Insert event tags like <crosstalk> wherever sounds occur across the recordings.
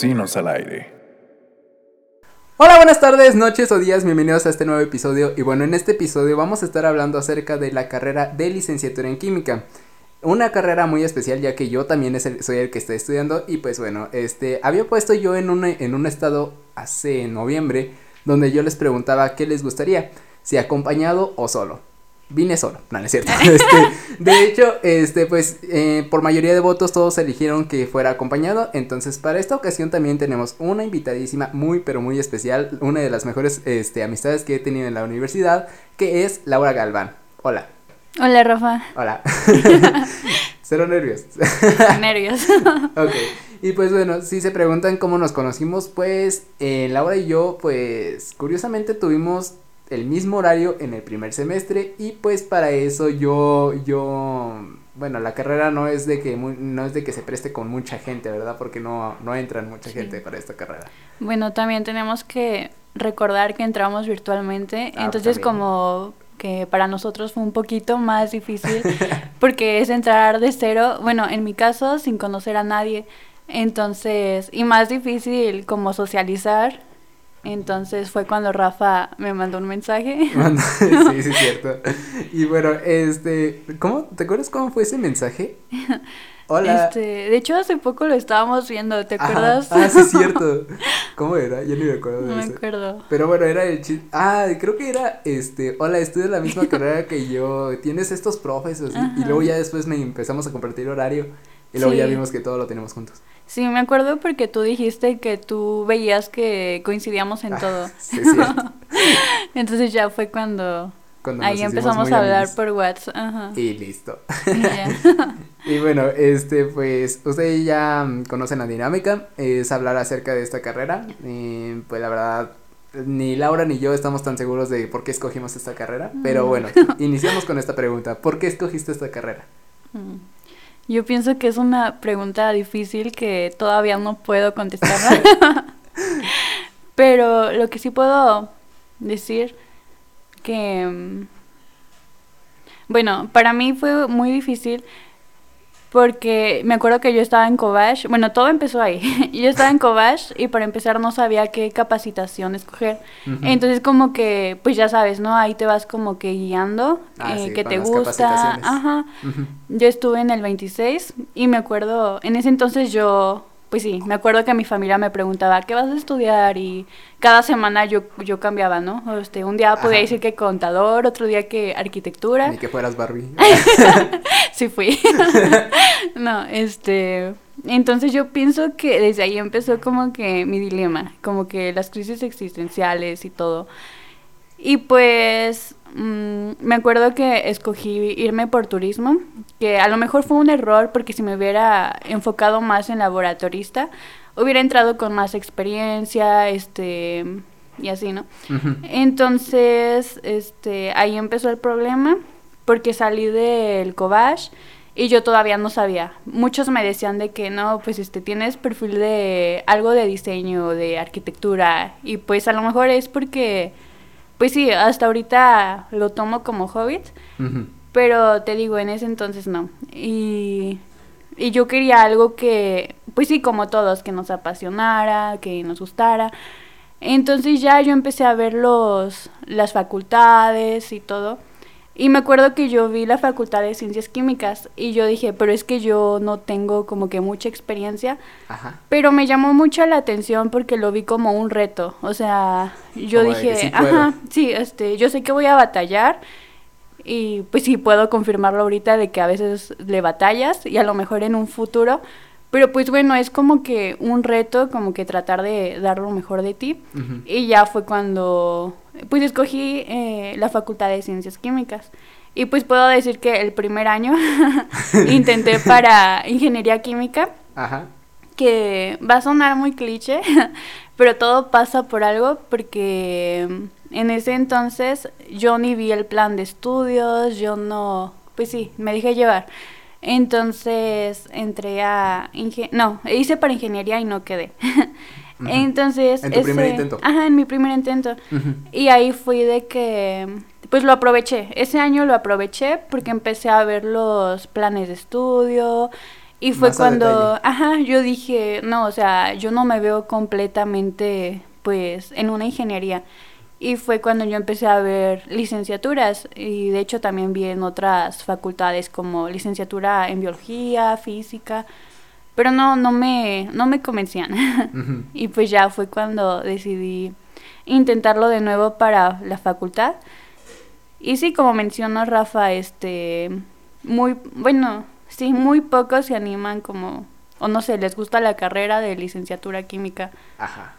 Al Aire. Hola, buenas tardes, noches o días, bienvenidos a este nuevo episodio. Y bueno, en este episodio vamos a estar hablando acerca de la carrera de licenciatura en química. Una carrera muy especial ya que yo también soy el que está estudiando y pues bueno, este, había puesto yo en un, en un estado hace noviembre donde yo les preguntaba qué les gustaría, si acompañado o solo vine solo, no, no es cierto. <laughs> Este, de hecho, este, pues, eh, por mayoría de votos todos eligieron que fuera acompañado. Entonces, para esta ocasión también tenemos una invitadísima muy, pero muy especial, una de las mejores, este, amistades que he tenido en la universidad, que es Laura Galván. Hola. Hola, Rafa. Hola. <laughs> Cero nervios. nervios. <laughs> ok. Y pues bueno, si se preguntan cómo nos conocimos, pues eh, Laura y yo, pues curiosamente tuvimos el mismo horario en el primer semestre y pues para eso yo yo bueno la carrera no es de que no es de que se preste con mucha gente verdad porque no no entran mucha gente para esta carrera. Bueno también tenemos que recordar que entramos virtualmente ah, entonces como que para nosotros fue un poquito más difícil <laughs> porque es entrar de cero bueno en mi caso sin conocer a nadie. Entonces y más difícil como socializar entonces fue cuando Rafa me mandó un mensaje. <laughs> sí, sí, es cierto. Y bueno, este, ¿cómo? ¿Te acuerdas cómo fue ese mensaje? <laughs> Hola. Este, de hecho hace poco lo estábamos viendo, ¿te acuerdas? Ah, sí, es cierto. <laughs> ¿Cómo era? Yo ni me acuerdo de eso. No me acuerdo. Pero bueno, era el chiste. Ah, creo que era, este, hola, estudias la misma carrera que yo, tienes estos profes. Y luego ya después me empezamos a compartir horario. Y luego ya vimos que todo lo tenemos juntos. Sí, me acuerdo porque tú dijiste que tú veías que coincidíamos en todo. <laughs> sí, sí. <laughs> Entonces ya fue cuando, ahí empezamos a hablar por WhatsApp. Y listo. <laughs> y bueno, este, pues, ustedes ya conocen la dinámica, es hablar acerca de esta carrera. Y pues la verdad, ni Laura ni yo estamos tan seguros de por qué escogimos esta carrera. Pero mm. bueno, iniciamos con esta pregunta. ¿Por qué escogiste esta carrera? Mm. Yo pienso que es una pregunta difícil que todavía no puedo contestar. <laughs> Pero lo que sí puedo decir que... Mm, bueno, para mí fue muy difícil porque me acuerdo que yo estaba en Kovash, bueno, todo empezó ahí. <laughs> yo estaba en Kovash y para empezar no sabía qué capacitación escoger. Entonces como que, pues ya sabes, ¿no? Ahí te vas como que guiando, ah, eh, que te gusta. Ajá. Yo estuve en el 26 y me acuerdo, en ese entonces yo pues sí, me acuerdo que mi familia me preguntaba, ¿qué vas a estudiar? Y cada semana yo, yo cambiaba, ¿no? Este, un día podía decir que contador, otro día que arquitectura. Ni que fueras Barbie. <laughs> sí fui. <laughs> no, este... Entonces yo pienso que desde ahí empezó como que mi dilema, como que las crisis existenciales y todo. Y pues Mm, me acuerdo que escogí irme por turismo, que a lo mejor fue un error porque si me hubiera enfocado más en laboratorista, hubiera entrado con más experiencia, este, y así, ¿no? Entonces, este, ahí empezó el problema porque salí del Cobach y yo todavía no sabía. Muchos me decían de que no, pues este tienes perfil de algo de diseño, de arquitectura y pues a lo mejor es porque pues sí, hasta ahorita lo tomo como hobbit, pero te digo, en ese entonces no. Y, y yo quería algo que, pues sí, como todos, que nos apasionara, que nos gustara. Entonces ya yo empecé a ver los, las facultades y todo. Y me acuerdo que yo vi la facultad de ciencias químicas y yo dije, pero es que yo no tengo como que mucha experiencia. Ajá. Pero me llamó mucho la atención porque lo vi como un reto. O sea, yo dije, sí ajá, sí, este, yo sé que voy a batallar y pues sí puedo confirmarlo ahorita de que a veces le batallas y a lo mejor en un futuro. Pero pues bueno, es como que un reto, como que tratar de dar lo mejor de ti. Y ya fue cuando pues escogí eh, la Facultad de Ciencias Químicas. Y pues puedo decir que el primer año <laughs> <laughs> intenté para Ingeniería Química. Ajá. Que va a sonar muy cliché, <laughs> pero todo pasa por algo porque en ese entonces yo ni vi el plan de estudios, yo no, pues sí, me dejé llevar. Entonces entré a... no, hice para ingeniería y no quedé. <laughs> Entonces... En tu primer intento. Ajá, en mi primer intento. Y ahí fui de que... Pues lo aproveché. Ese año lo aproveché porque empecé a ver los planes de estudio Y fue Más cuando, ajá, yo dije, no, o sea, yo no me veo completamente, pues, en una ingeniería. Y fue cuando yo empecé a ver licenciaturas y de hecho también vi en otras facultades como licenciatura en biología, física, pero no, no me, no me convencían. <laughs> Y pues ya fue cuando decidí intentarlo de nuevo para la facultad. Y sí, como mencionó Rafa, este, muy, bueno, sí, muy pocos se animan como, o no sé, les gusta la carrera de licenciatura química. Ajá.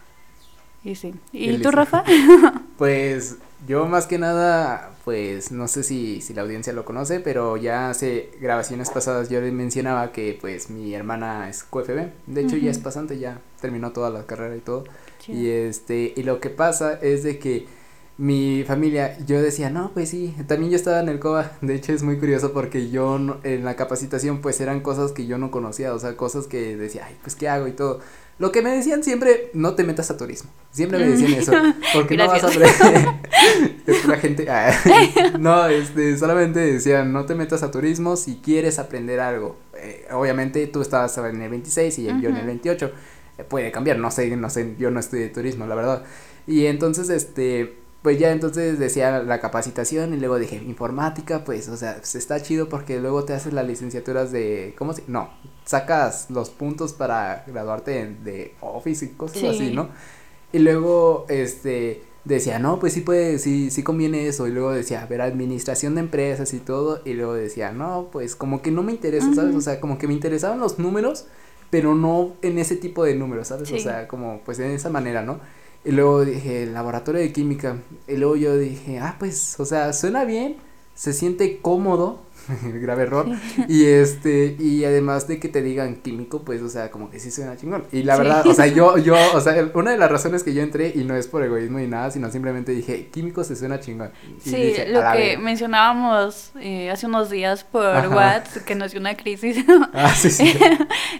Y sí. ¿Y tú, Rafa? <laughs> Pues yo más que nada, pues no sé si, si la audiencia lo conoce, pero ya hace grabaciones pasadas yo les mencionaba que pues mi hermana es QFB, de hecho ya es pasante, ya terminó toda la carrera y todo. Sí. Y este, y lo que pasa es de que mi familia, yo decía, no, pues sí, también yo estaba en el COBA, de hecho es muy curioso porque yo no- en la capacitación pues eran cosas que yo no conocía, o sea, cosas que decía, ay, pues qué hago y todo. Lo que me decían siempre, no te metas a turismo, siempre me decían eso, <laughs> porque no vas a <laughs> <laughs> es pura gente, ah, no, este, solamente decían, no te metas a turismo si quieres aprender algo, Eh, obviamente tú estabas en el 26 y yo en el Ujú. 28, eh, puede cambiar, no sé, no sé, yo no estudié turismo, la verdad. Y entonces, este, pues ya entonces decía la capacitación y luego dije, informática, pues, o sea, pues está chido porque luego te haces las licenciaturas de, ¿cómo se? No, sacas los puntos para graduarte en- de Office y cosas Sí. así, ¿no? Y luego, este, decía, no, pues sí puede, sí, sí conviene eso. Y luego decía, a ver, administración de empresas y todo. Y luego decía, no, pues como que no me interesa, ¿sabes? O sea, como que me interesaban los números, pero no en ese tipo de números, ¿sabes? O sea, como pues en esa manera, ¿no? Y luego dije, laboratorio de química. Y luego yo dije, ah, pues, o sea, suena bien, se siente cómodo, <laughs> grave error. Y este, y además de que te digan químico, pues, o sea, como que sí suena chingón. Y la Sí. verdad, o sea, yo, <laughs> yo, o sea, una de las razones que yo entré, y no es por egoísmo ni nada, sino simplemente dije, químico se suena chingón. Y Sí, dije, lo "A la que verga". mencionábamos eh, hace unos días por. WhatsApp, que nos dio una crisis. <laughs> Ah, sí, sí.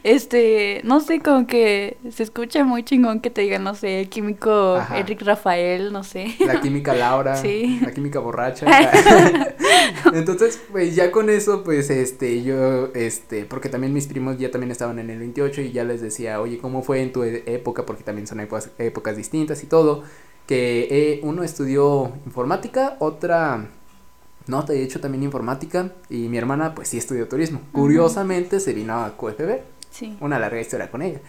este, no sé, como que se escucha muy chingón que te digan, no sé, químico Ajá. Eric Rafael, no sé. La química Laura, Sí. la química borracha. Entonces, pues ya con eso, pues este, yo, este, porque también mis primos ya también estaban en el 28 y ya les decía, oye, ¿cómo fue en tu e- época? Porque también son épocas, épocas distintas y todo. Que eh, uno estudió informática, otra, no, de hecho también informática y mi hermana pues sí estudió turismo. Curiosamente se vino a QFB Sí. una larga historia con ella.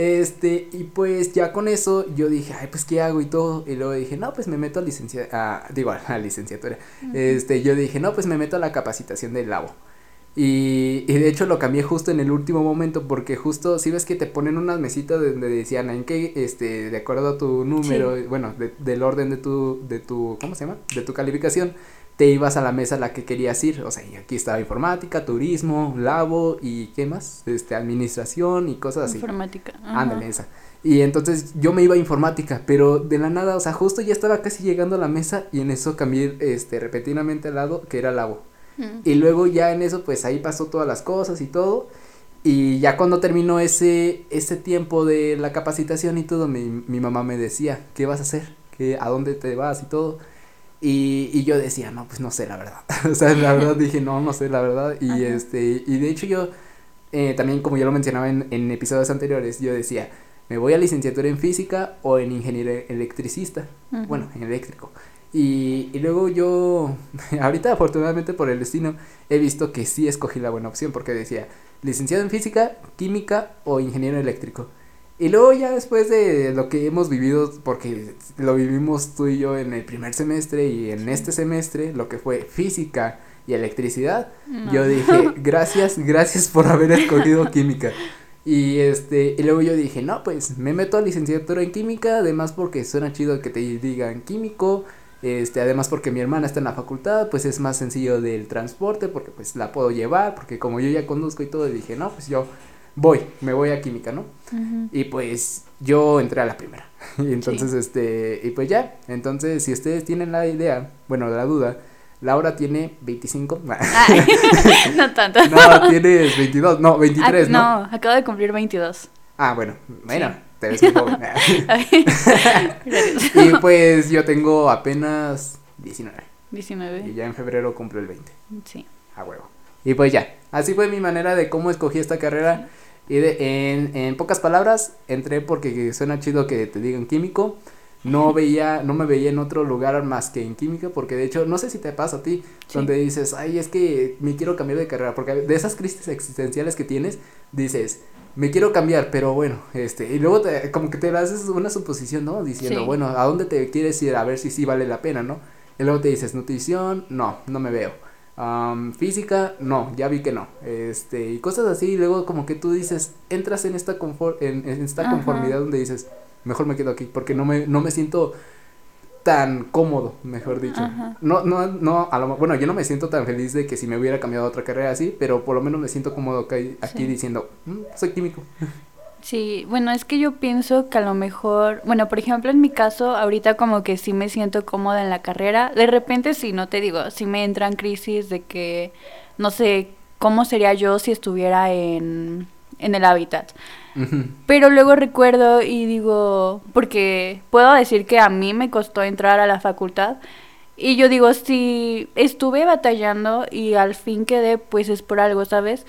Este, y pues ya con eso yo dije, ay, pues qué hago y todo. Y luego dije, no, pues me meto a licencia, a, digo, a la licenciatura. Este, yo dije, no, pues me meto a la capacitación del labo. Y, y de hecho lo cambié justo en el último momento porque justo, si ves que te ponen unas mesitas donde decían en qué, este, de acuerdo a tu número, Sí. bueno, de- del orden de tu, de tu, ¿cómo se llama? De tu calificación, te ibas a la mesa a la que querías ir. O sea, y aquí estaba informática, turismo, labo y ¿qué más? Este, administración y cosas así. Informática. ajá. Ándale, esa. Y entonces yo me iba a informática, pero de la nada, o sea, justo ya estaba casi llegando a la mesa y en eso cambié, este, repentinamente al lado, que era labo. Mm. Y luego ya en eso, pues ahí pasó todas las cosas y todo. Y ya cuando terminó ese, ese tiempo de la capacitación y todo, mi, mi mamá me decía, ¿qué vas a hacer? ¿Qué, ¿A dónde te vas y todo? Y, y yo decía, no, pues no sé la verdad. <laughs> o sea, la verdad dije, no, no sé la verdad. Y Ajá. este, y de hecho yo, eh, también como ya lo mencionaba en, en episodios anteriores, yo decía, me voy a licenciatura en física o en ingeniero electricista. Bueno, en eléctrico. Y, y luego yo, <laughs> ahorita afortunadamente por el destino, he visto que sí escogí la buena opción porque decía licenciado en física, química o ingeniero eléctrico. Y luego ya después de lo que hemos vivido, porque lo vivimos tú y yo en el primer semestre y en este semestre, lo que fue física y electricidad, No. yo dije, <laughs> gracias, gracias por haber escogido química. Y este, y luego yo dije, no, pues me meto a licenciatura en química, además porque suena chido que te digan químico, este, además porque mi hermana está en la facultad, pues es más sencillo del transporte, porque pues la puedo llevar, porque como yo ya conduzco y todo, dije, no, pues yo voy, me voy a química, ¿no? Y pues yo entré a la primera. <laughs> Y entonces, este, y pues ya, entonces si ustedes tienen la idea, bueno, la duda, Laura tiene 25, <laughs> Ay, <laughs> no tanto. no, tienes 22, no, 23, Ah, ¿no? no, acabo de cumplir 22. Ah, bueno, bueno, Sí. te ves muy joven. Y pues yo tengo apenas 19 y 19. ya en febrero cumplo el 20, Sí. a huevo. Y pues ya, así fue mi manera de cómo escogí esta carrera. Y de, en, en pocas palabras, entré porque suena chido que te digan químico. No veía, no me veía en otro lugar más que en química, porque de hecho, no sé si te pasa a ti, donde dices, ay, es que me quiero cambiar de carrera, porque de esas crisis existenciales que tienes, dices, me quiero cambiar, pero bueno, este, y luego te, como que te haces una suposición, ¿no? Diciendo, bueno, ¿a dónde te quieres ir? A ver si sí vale la pena, ¿no? Y luego te dices, nutrición, no, no me veo. Física, no, ya vi que no. Este, y cosas así, y luego como que tú dices, entras en esta confort, en, esta conformidad donde dices, mejor me quedo aquí, porque no me, no me siento tan cómodo, mejor dicho. No, no, no, a lo, bueno, yo no me siento tan feliz de que si me hubiera cambiado a otra carrera así, pero por lo menos me siento cómodo aquí, diciendo, mm, soy químico. Sí, bueno, es que yo pienso que a lo mejor, bueno, por ejemplo, en mi caso, ahorita como que sí me siento cómoda en la carrera. De repente sí, no te digo, sí me entran crisis de que, no sé, cómo sería yo si estuviera en, en el hábitat. Pero luego recuerdo y digo, porque puedo decir que a mí me costó entrar a la facultad. Y yo digo, si estuve batallando y al fin quedé, pues es por algo, ¿sabes?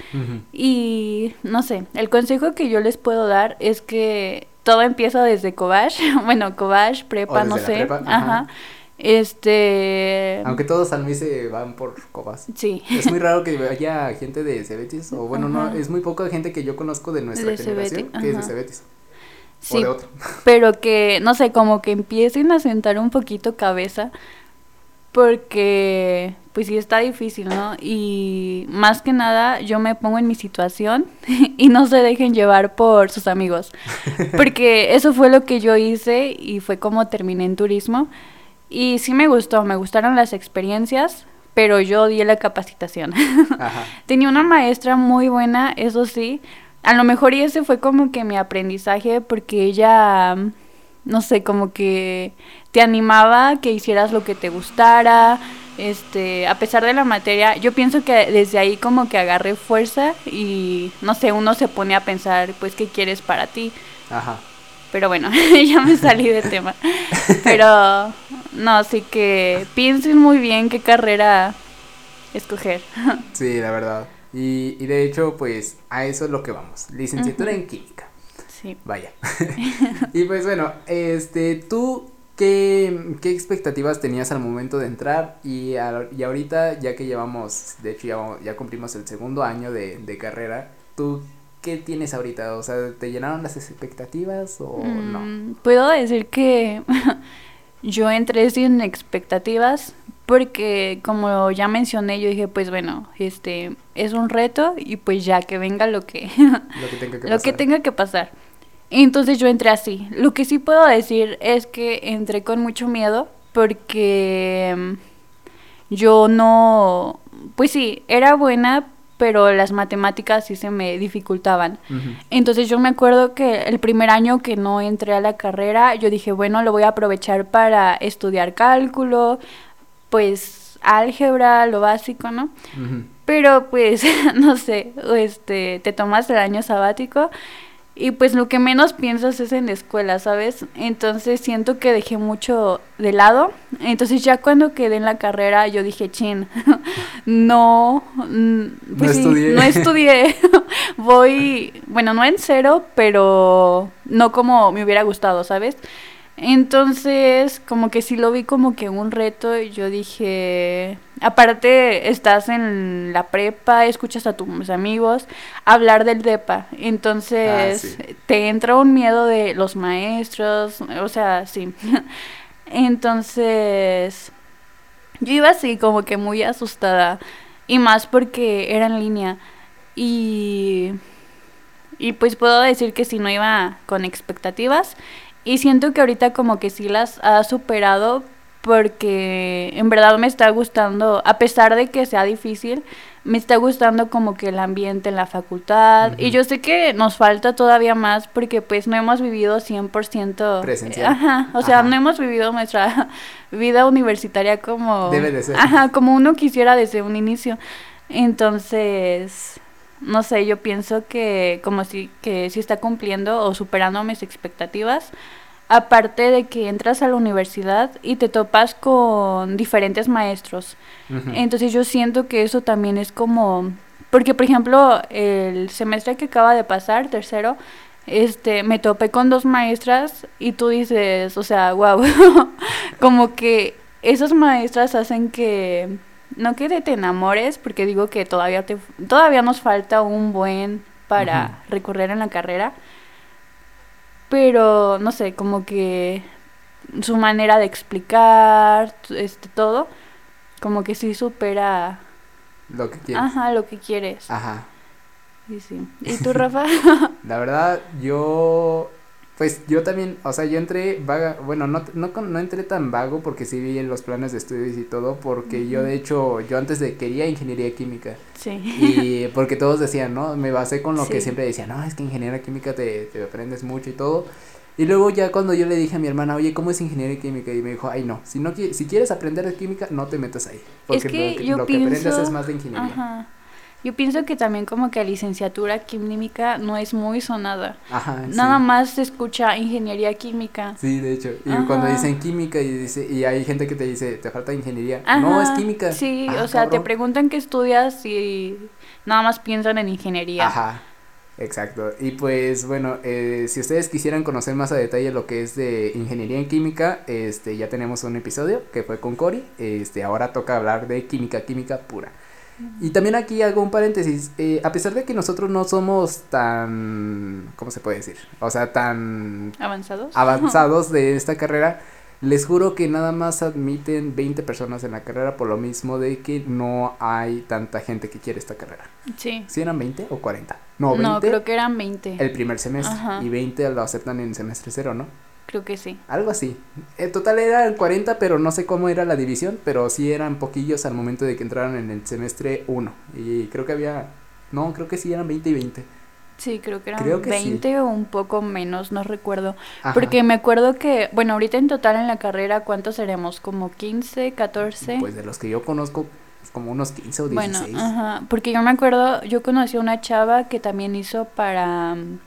Y no sé, el consejo que yo les puedo dar es que todo empieza desde Cobach, <laughs> bueno, Cobach, prepa, no sé. ajá. Este. Aunque todos al se van por cobas. Sí. Es muy raro que haya gente de Cebetis, o bueno, no, es muy poca gente que yo conozco de nuestra generación que es de Cebetis. Sí, o de otro. <laughs> Pero que, no sé, como que empiecen a sentar un poquito cabeza, porque, pues sí está difícil, ¿no? Y más que nada, yo me pongo en mi situación <laughs> y no se dejen llevar por sus amigos, <laughs> porque eso fue lo que yo hice y fue como terminé en turismo y sí me gustó, me gustaron las experiencias, pero yo di la capacitación. <laughs> Tenía una maestra muy buena, eso sí. A lo mejor y ese fue como que mi aprendizaje porque ella, no sé, como que te animaba que hicieras lo que te gustara, este, a pesar de la materia, yo pienso que desde ahí como que agarré fuerza y no sé, uno se pone a pensar, pues, ¿qué quieres para ti? Ajá. Pero bueno, <laughs> ya me salí de tema. <laughs> Pero no, así que piensen muy bien qué carrera escoger. <laughs> Sí, la verdad. Y, y de hecho, pues a eso es lo que vamos. Licenciatura en química. Sí. Vaya. <laughs> y pues bueno, este, tú, ¿qué, ¿qué, expectativas tenías al momento de entrar? Y, y ahorita, ya que llevamos, de hecho ya, ya cumplimos el segundo año de, de carrera, ¿tú ¿qué tienes ahorita? O sea, ¿te llenaron las expectativas o no? Mm, puedo decir que <laughs> yo entré sin expectativas porque como ya mencioné, yo dije, pues bueno, este es un reto y pues ya que venga lo que lo que tenga que <laughs> lo pasar. Que tenga que pasar. Entonces yo entré así. Lo que sí puedo decir es que entré con mucho miedo porque mm, yo no pues sí, era buena, pero las matemáticas sí se me dificultaban. Entonces yo me acuerdo que el primer año que no entré a la carrera, yo dije, bueno, lo voy a aprovechar para estudiar cálculo, pues álgebra, lo básico, ¿no? Pero pues, <laughs> no sé, este, te tomas el año sabático y pues lo que menos piensas es en la escuela, ¿sabes? Entonces siento que dejé mucho de lado. Entonces ya cuando quedé en la carrera yo dije, chin, <laughs> no, pues no, estudié. no estudié. <laughs> Voy, bueno, no en cero, pero no como me hubiera gustado, ¿sabes? Entonces, como que sí lo vi como que un reto y yo dije, aparte estás en la prepa, escuchas a tus amigos hablar del DEPA, entonces ah, te entra un miedo de los maestros, o sea, sí. <laughs> entonces, yo iba así como que muy asustada y más porque era en línea. Y... Y pues puedo decir que si no iba con expectativas, y siento que ahorita como que sí las ha superado porque en verdad me está gustando, a pesar de que sea difícil, me está gustando como que el ambiente en la facultad. Y yo sé que nos falta todavía más porque pues no hemos vivido 100% presencial. Ajá, o sea, no hemos vivido nuestra <laughs> vida universitaria como... Debe de ser. Ajá, como uno quisiera desde un inicio. Entonces, no sé, yo pienso que como si que sí está cumpliendo o superando mis expectativas. Aparte de que entras a la universidad y te topas con diferentes maestros. Entonces yo siento que eso también es como, porque por ejemplo el semestre que acaba de pasar, tercero, este, me topé con dos maestras y tú dices, o sea, wow, <laughs> como que esas maestras hacen que, no que te enamores, porque digo que todavía te, todavía nos falta un buen para recorrer en la carrera, pero no sé, como que su manera de explicar, este, todo, como que sí supera, Lo que quieres. ajá, lo que quieres. Ajá. Sí, sí. ¿Y <laughs> tú, Rafa? La verdad, yo. Pues yo también, o sea, yo entré vaga, bueno, no, no, no entré tan vago porque sí vi en los planes de estudios y todo, porque yo de hecho, yo antes de quería ingeniería química sí. y porque todos decían, ¿no? Me basé con lo que siempre decían, no, es que ingeniería química te, te aprendes mucho y todo. Y luego ya cuando yo le dije a mi hermana, oye, ¿cómo es ingeniería química? Y me dijo, ay, no, si no si quieres aprender de química, no te metas ahí. Porque que lo que, lo que aprendes es más de ingeniería. Ajá. Yo pienso que también como que licenciatura química no es muy sonada. Ajá, sí. Nada más se escucha ingeniería química. Sí, de hecho. Y cuando dicen química y dice y hay gente que te dice, te falta ingeniería. No, es química. Sí, Ah, o sea, te preguntan qué estudias y nada más piensan en ingeniería. Ajá. Exacto. Y pues bueno, eh, si ustedes quisieran conocer más a detalle lo que es de ingeniería en química, este ya tenemos un episodio que fue con Cory. Este ahora toca hablar de química, química pura. Y también aquí hago un paréntesis. eh, a pesar de que nosotros no somos tan, ¿cómo se puede decir? O sea, tan ¿Avanzados? avanzados <laughs> de esta carrera, les juro que nada más admiten 20 personas en la carrera por lo mismo de que no hay tanta gente que quiere esta carrera. Sí. ¿Si eran 20 o 40? No, 20 No, creo que eran 20. el primer semestre Ajá. y 20 lo aceptan en semestre cero, ¿no? Creo que sí. Algo así. En total eran 40, pero no sé cómo era la división, pero sí eran poquillos al momento de que entraron en el semestre 1. Y creo que había, no, creo que sí eran 20 y 20. Sí, creo que eran Creo que sí. 20 o un poco menos, no recuerdo. Ajá. Porque me acuerdo que, bueno, ahorita en total en la carrera, ¿cuántos seremos? ¿Como 15, 14? Pues de los que yo conozco, como unos 15 o 16. Bueno, ajá, porque yo me acuerdo, yo conocí a una chava que también hizo para mm,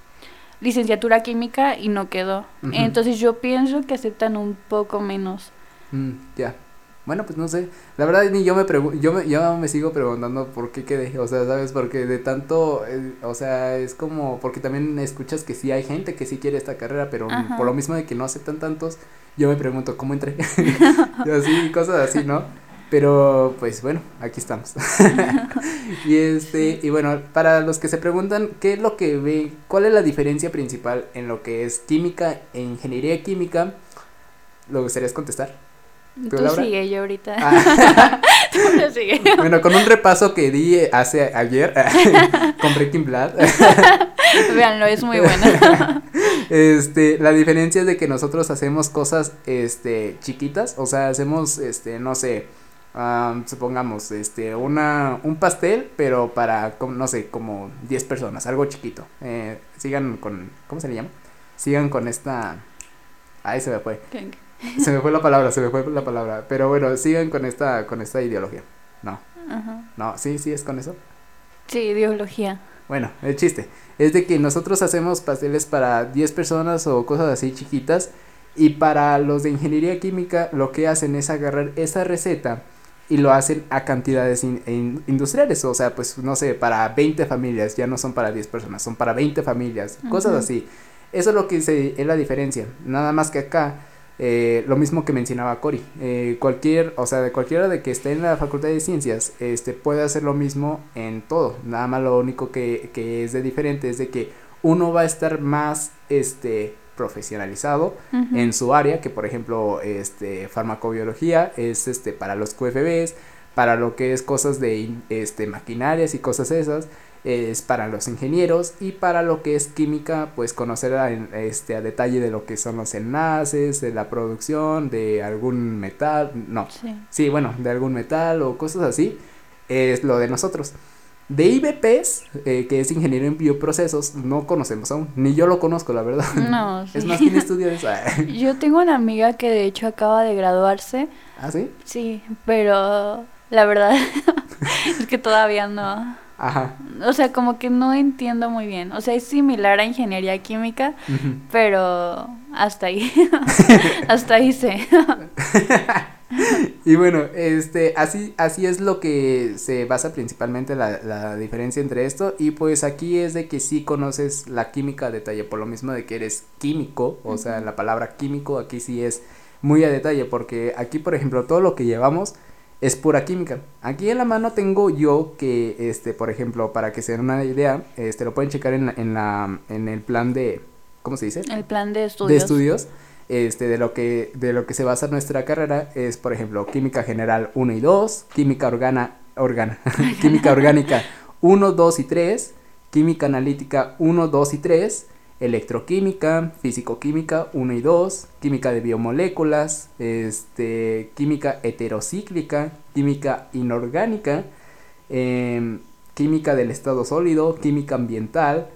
licenciatura química y no quedó. Entonces yo pienso que aceptan un poco menos. Mm, ya. Bueno, pues no sé. La verdad ni yo me yo me, yo me sigo preguntando por qué quedé. O sea, ¿sabes? Porque de tanto, eh, o sea, es como, porque también escuchas que sí hay gente que sí quiere esta carrera, pero Ajá. por lo mismo de que no aceptan tantos, yo me pregunto cómo entré. <laughs> y así, cosas así, ¿no? Pero, pues bueno, aquí estamos. <laughs> y este, y bueno, para los que se preguntan, ¿qué es lo que ven? ¿Cuál es la diferencia principal en lo que es química e ingeniería química? ¿Lo gustarías contestar? Tú, Laura? sigue, yo ahorita. Ah. <laughs> Tú lo sigue. <laughs> Bueno, con un repaso que di hace ayer con Breaking Bad, Véanlo, es muy bueno. este, la diferencia es de que nosotros hacemos cosas, este, chiquitas, o sea, hacemos, este, no sé, am, supongamos, este, una, un pastel, pero para, no sé, como 10 personas, algo chiquito. Eh, sigan con, ¿cómo se le llama? Sigan con esta, ahí se me fue, se me fue la palabra, se me fue la palabra, pero bueno, sigan con esta, con esta ideología. No, Ajá. no, sí, sí es con eso. Sí, ideología. Bueno, el chiste es de que nosotros hacemos pasteles para 10 personas o cosas así chiquitas y para los de ingeniería química lo que hacen es agarrar esa receta y lo hacen a cantidades in- in- industriales, o sea, pues no sé, para 20 familias, ya no son para 10 personas, son para 20 familias, cosas así. Eso es lo que se, es la diferencia, nada más que acá eh, lo mismo que mencionaba Cory, eh, cualquier, o sea, de cualquiera de que esté en la facultad de ciencias, este, puede hacer lo mismo en todo, nada más lo único que, que es de diferente es de que uno va a estar más, este, profesionalizado en su área, que por ejemplo, este, farmacobiología es, este, para los QFBs, para lo que es cosas de, este, maquinarias y cosas esas, es para los ingenieros y para lo que es química, pues conocer a, este, a detalle de lo que son los enlaces, de la producción, de algún metal, no, Sí. sí, bueno, de algún metal o cosas así, es lo de nosotros. De IBPs, eh, que es ingeniero en bioprocesos, no conocemos aún, ni yo lo conozco, la verdad. No, <laughs> Es sí. más, ¿quién estudia eso? Yo tengo una amiga que de hecho acaba de graduarse. ¿Ah, sí? Sí, pero la verdad <laughs> es que todavía no. Ajá. O sea, como que no entiendo muy bien. O sea, es similar a ingeniería química, pero hasta ahí. <laughs> hasta ahí sé. <laughs> Y bueno, este, así, así es lo que se basa principalmente la, la diferencia entre esto. Y pues aquí es de que sí conoces la química a detalle, por lo mismo de que eres químico, o sea, la palabra químico aquí sí es muy a detalle, porque aquí, por ejemplo, todo lo que llevamos es pura química. Aquí en la mano tengo yo que, este, por ejemplo, para que se den una idea, este, lo pueden checar en la, en la, en el plan de, ¿cómo se dice? El plan de de estudios. Este de lo que de lo que se basa nuestra carrera es por ejemplo química general 1 y 2 química organa organa <laughs> química orgánica 1 2 y 3 química analítica 1 2 y 3 electroquímica fisicoquímica 1 y 2 química de biomoléculas este química heterocíclica química inorgánica em, química del estado sólido química ambiental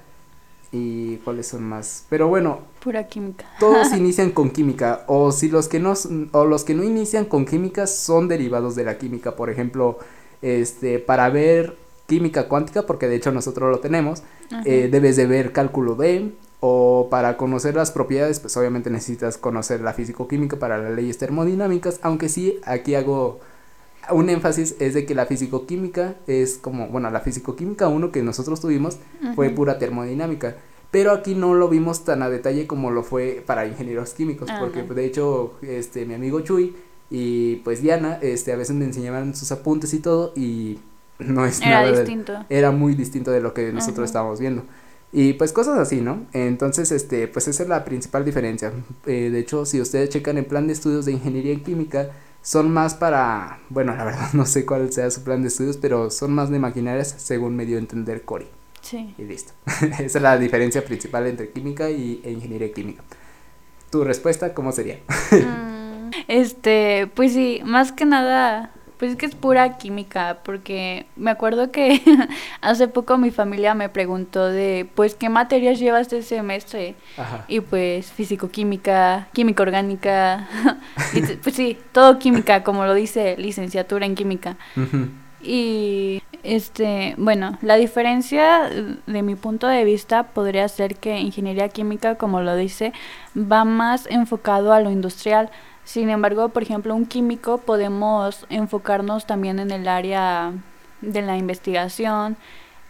y cuáles son más. Pero bueno Pura química. todos <laughs> inician con química o si los que no o los que no inician con química son derivados de la química. Por ejemplo este para ver química cuántica porque de hecho nosotros lo tenemos eh, debes de ver cálculo D o para conocer las propiedades pues obviamente necesitas conocer la físico-química para las leyes termodinámicas aunque sí aquí hago un énfasis es de que la físico-química es como bueno la físico-química 1 que nosotros tuvimos fue pura termodinámica. Pero aquí no lo vimos tan a detalle como lo fue para ingenieros químicos, Ajá. porque de hecho, este, mi amigo Chuy y pues Diana, este, a veces me enseñaban sus apuntes y todo y no es Era nada de- distinto. era muy distinto de lo que nosotros Ajá. estábamos viendo. Y pues cosas así, ¿no? Entonces, este, pues esa es la principal diferencia. Eh, de hecho, si ustedes checan el plan de estudios de ingeniería en química, son más para, bueno, la verdad no sé cuál sea su plan de estudios, pero son más de maquinarias según me dio a entender Cory. Sí. Y listo. <laughs> Esa es la diferencia principal entre química y, e ingeniería química. ¿Tu respuesta cómo sería? <laughs> Mm, Este, pues sí, más que nada, pues es que es pura química, porque me acuerdo que <laughs> hace poco mi familia me preguntó de, pues, ¿qué materias llevas este semestre? Ajá. Y pues físico-química, química orgánica, <laughs> lic- pues sí, todo química, como lo dice licenciatura en química. Y este, bueno, la diferencia de mi punto de vista podría ser que ingeniería química, como lo dice, va más enfocado a lo industrial. Sin embargo, por ejemplo, un químico podemos enfocarnos también en el área de la investigación,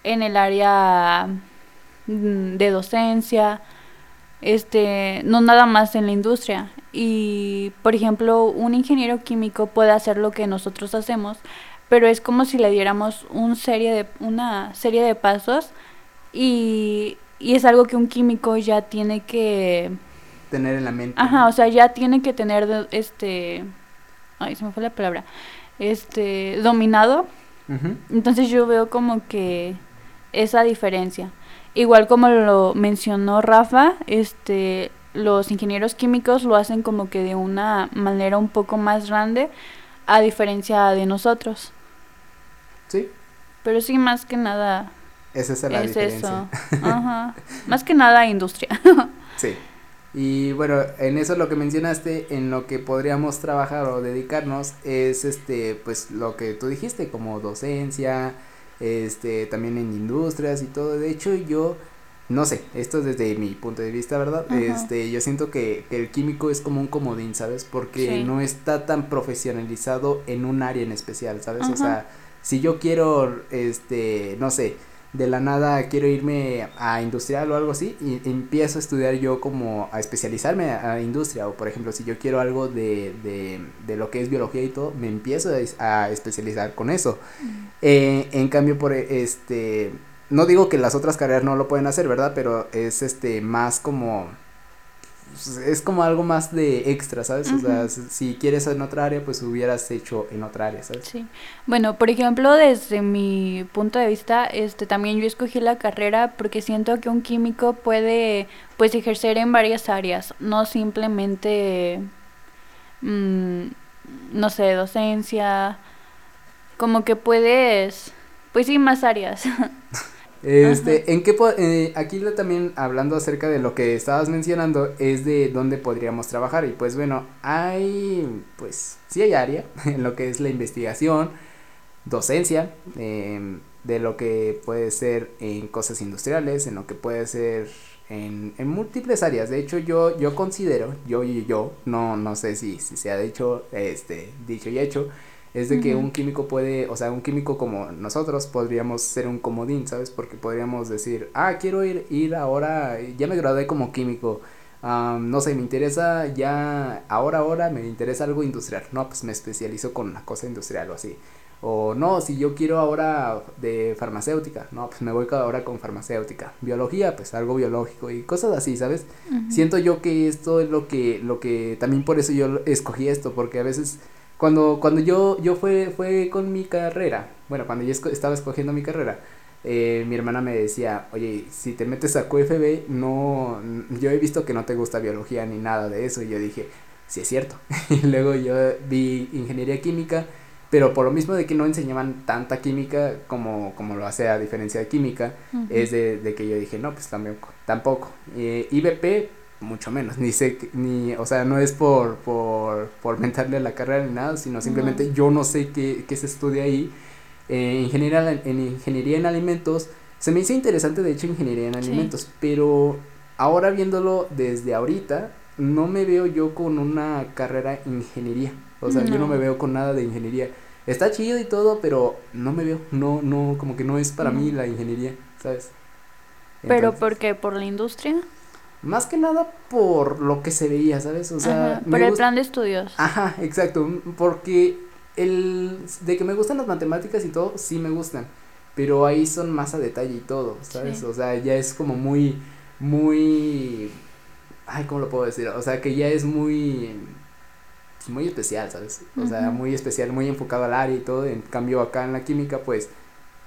en el área mm, de docencia, este, no nada más en la industria. Y, por ejemplo, un ingeniero químico puede hacer lo que nosotros hacemos, pero es como si le diéramos un serie de, una serie de pasos y, y es algo que un químico ya tiene que, Tener en la mente. ajá, ¿no? o sea, ya tiene que tener este, ay, se me fue la palabra, este, dominado. Entonces yo veo como que esa diferencia. Igual como lo mencionó Rafa, este, los ingenieros químicos lo hacen como que de una manera un poco más grande a diferencia de nosotros. Sí, Pero sí, más que nada esa es la es diferencia. eso. Ajá. <laughs> Más que nada industria. Sí. Y bueno, en eso lo que mencionaste, en lo que podríamos trabajar o dedicarnos es este, pues lo que tú dijiste, como docencia, este, también en industrias y todo. De hecho, yo no sé, esto es desde mi punto de vista, ¿verdad? Ajá. Este, yo siento que, que el químico es como un comodín, ¿sabes? Porque Sí. no está tan profesionalizado en un área en especial, ¿sabes? O sea, si yo quiero, este, no sé, de la nada quiero irme a industrial o algo así y empiezo a estudiar yo como a especializarme a, industria. O por ejemplo si yo quiero algo de, de, de lo que es biología y todo me empiezo a, es- a especializar con eso. Eh, en cambio por este no digo que las otras carreras no lo pueden hacer verdad pero es este más como es como algo más de extra sabes o sea si quieres en otra área pues hubieras hecho en otra área sabes Sí. Bueno, por ejemplo, desde mi punto de vista, este también yo escogí la carrera porque siento que un químico puede pues ejercer en varias áreas, no simplemente mm, no sé, docencia, como que puedes pues sí más áreas. <laughs> Este, ¿en qué eh, aquí también hablando acerca de lo que estabas mencionando es de dónde podríamos trabajar y pues bueno, hay pues sí hay área <laughs> en lo que es la investigación, docencia, em, de lo que puede ser en cosas industriales, en lo que puede ser en, en múltiples áreas. De hecho, yo, yo considero, yo y yo, no, no sé si, si se ha dicho, este, dicho y hecho, es de que un químico puede, o sea, un químico como nosotros podríamos ser un comodín, ¿sabes? Porque podríamos decir, ah, quiero ir, ir ahora, ya me gradué como químico, no sé, me interesa ya, ahora, ahora me interesa algo industrial, no, pues me especializo con una cosa industrial o así. O no, si yo quiero ahora de farmacéutica, no, pues me voy ahora con farmacéutica. Biología, pues algo biológico y cosas así, ¿sabes? Siento yo que esto es lo que, lo que, también por eso yo escogí esto, porque a veces cuando, cuando yo, yo fue, fue con mi carrera, bueno, cuando yo estaba escogiendo mi carrera, eh, mi hermana me decía, oye, si te metes a QFB, no, yo he visto que no te gusta biología ni nada de eso, y yo dije, sí es cierto. <laughs> y luego yo vi ingeniería química, pero por lo mismo de que no enseñaban tanta química como, como lo hace a diferencia de química, es de, de, que yo dije, no, pues tampoco, tampoco. Eh, IBP, mucho menos, ni sé, ni, o sea, no es por, por, por mentarle a la carrera ni nada, sino simplemente yo no sé qué, qué se estudia ahí. Eh, ingeniería, en ingeniería en alimentos, se me hizo interesante de hecho ingeniería en alimentos, pero ahora viéndolo desde ahorita, no me veo yo con una carrera en ingeniería, o sea, yo no me veo con nada de ingeniería. Está chido y todo, pero no me veo, no, no, como que no es para mí la ingeniería, ¿sabes? ¿Pero por qué? ¿Por la industria? Más que nada por lo que se veía, ¿sabes? O sea, por el plan de estudios. Ajá, exacto, porque el de que me gustan las matemáticas y todo, sí me gustan, pero ahí son más a detalle y todo, ¿sabes? O sea, ya es como muy muy ay, ¿cómo lo puedo decir? O sea, que ya es muy pues, muy especial, ¿sabes? O sea, muy especial, muy enfocado al área y todo, en cambio acá en la química pues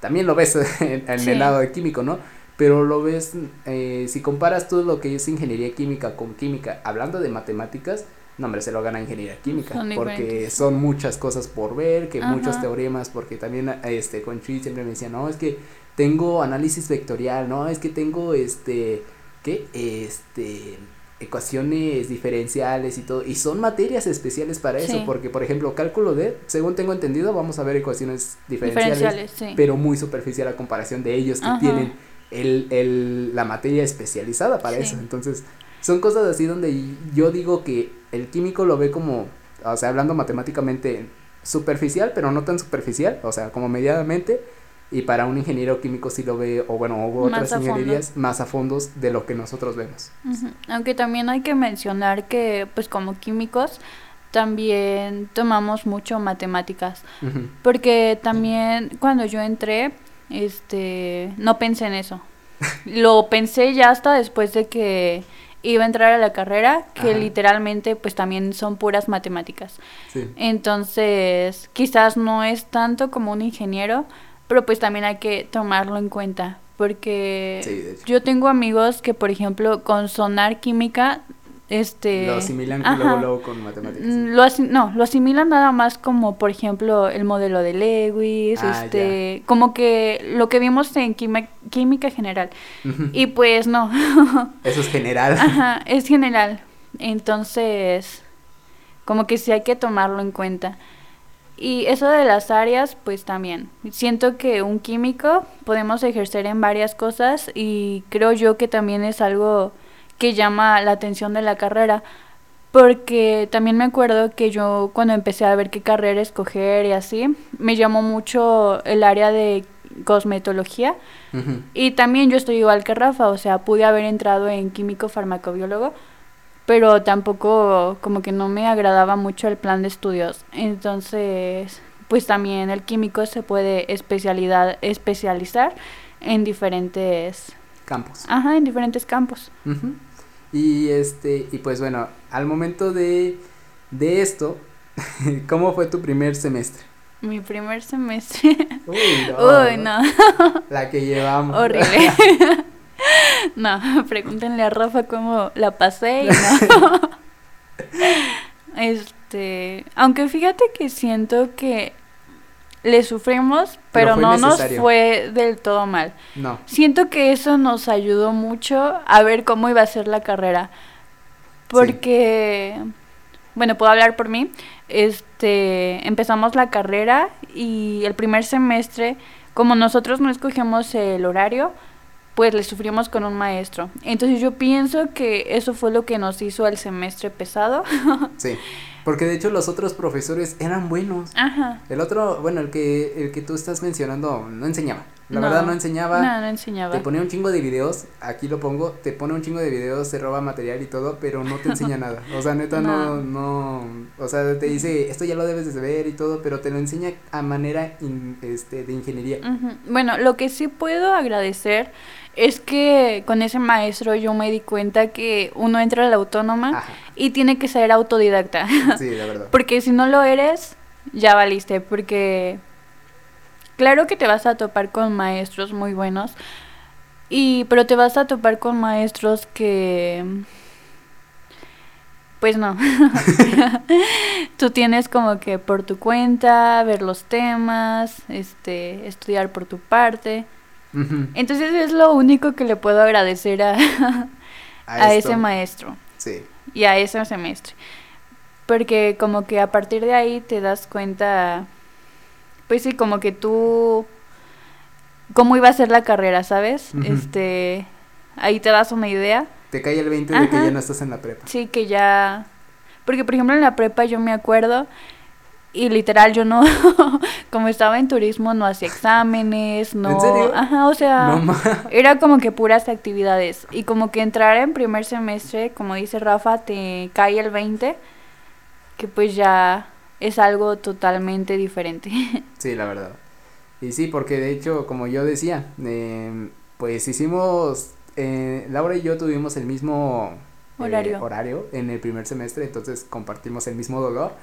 también lo ves <laughs> en, en el lado de químico, ¿no? Pero lo ves, eh, si comparas todo lo que es ingeniería química con química, hablando de matemáticas, no, hombre, se lo gana ingeniería química, porque son muchas cosas por ver, que muchos teoremas, porque también este con Chuy siempre me decía, no, es que tengo análisis vectorial, no, es que tengo este, ¿qué? Este, ecuaciones diferenciales y todo, y son materias especiales para eso, porque por ejemplo, cálculo de, según tengo entendido, vamos a ver ecuaciones diferenciales, pero muy superficial a comparación de ellos que tienen el, el, la materia especializada para eso. Entonces, son cosas así donde yo digo que el químico lo ve como, o sea, hablando matemáticamente superficial, pero no tan superficial, o sea, como medianamente, y para un ingeniero químico sí lo ve, o bueno, o otras ingenierías más a fondos de lo que nosotros vemos. Aunque también hay que mencionar que, pues como químicos, también tomamos mucho matemáticas, porque también cuando yo entré, este, no pensé en eso. <laughs> Lo pensé ya hasta después de que iba a entrar a la carrera, que literalmente pues también son puras matemáticas. Entonces, quizás no es tanto como un ingeniero, pero pues también hay que tomarlo en cuenta, porque yo tengo amigos que, por ejemplo, con sonar química este lo asimilan luego, luego, con matemáticas. Mm, lo no lo asimilan nada más como por ejemplo el modelo de Lewis ah, este como que lo que vimos en química general. Y pues no. <laughs> Eso es general. Ajá, es general. Entonces como que sí hay que tomarlo en cuenta. Y eso de las áreas, pues también. Siento que un químico podemos ejercer en varias cosas y creo yo que también es algo que llama la atención de la carrera. Porque también me acuerdo que yo cuando empecé a ver qué carrera escoger y así, me llamó mucho el área de cosmetología. Y también yo estoy igual que Rafa, o sea, pude haber entrado en químico farmacobiólogo, pero tampoco como que no me agradaba mucho el plan de estudios. Entonces, pues también el químico se puede especialidad, especializar en diferentes campos. Ajá, en diferentes campos. Y este, y pues bueno, al momento de, de esto, <laughs> ¿cómo fue tu primer semestre? Mi primer semestre. <laughs> Uy, no. Uy, no. La que llevamos. Horrible. <laughs> no, pregúntenle a Rafa cómo la pasé y no. este, aunque fíjate que siento que le sufrimos, pero, no nos fue del todo mal. No. Siento que eso nos ayudó mucho a ver cómo iba a ser la carrera. Porque, bueno, puedo hablar por mí, este, empezamos la carrera y el primer semestre, como nosotros no escogemos el horario, pues le sufrimos con un maestro. Entonces yo pienso que eso fue lo que nos hizo el semestre pesado. sí. <laughs> Porque de hecho los otros profesores eran buenos. Ajá. El otro, bueno, el que el que tú estás mencionando no enseñaba. La verdad no enseñaba. No, no enseñaba. Te ponía un chingo de videos, aquí lo pongo, te pone un chingo de videos, te roba material y todo, pero no te enseña <laughs> nada. O sea, neta no. no, o sea, te dice, esto ya lo debes de ver y todo, pero te lo enseña a manera este de ingeniería. Bueno, lo que sí puedo agradecer es que con ese maestro yo me di cuenta que uno entra a la autónoma y tiene que ser autodidacta. Sí, la verdad. <laughs> porque si no lo eres, ya valiste, porque Claro que te vas a topar con maestros muy buenos, y, pero te vas a topar con maestros que... Pues no. <laughs> <laughs> Tú tienes como que por tu cuenta, ver los temas, este, estudiar por tu parte. Entonces es lo único que le puedo agradecer a, <laughs> a, ese maestro. Sí. Y a ese semestre. Porque como que a partir de ahí te das cuenta pues sí, como que tú, cómo iba a ser la carrera, ¿sabes? Este, ahí te das una idea. Te cae el 20 de que ya no estás en la prepa. Sí, que ya, porque por ejemplo en la prepa yo me acuerdo y literal yo no, <laughs> como estaba en turismo, no hacía exámenes, no. ¿En serio? Ajá, o sea, era como que puras actividades. Y como que entrar en primer semestre, como dice Rafa, te cae el 20, que pues ya es algo totalmente diferente. <laughs> Sí, la verdad. Y sí, porque de hecho, como yo decía, eh, pues hicimos, eh, Laura y yo tuvimos el mismo eh, horario. horario en el primer semestre, entonces compartimos el mismo dolor.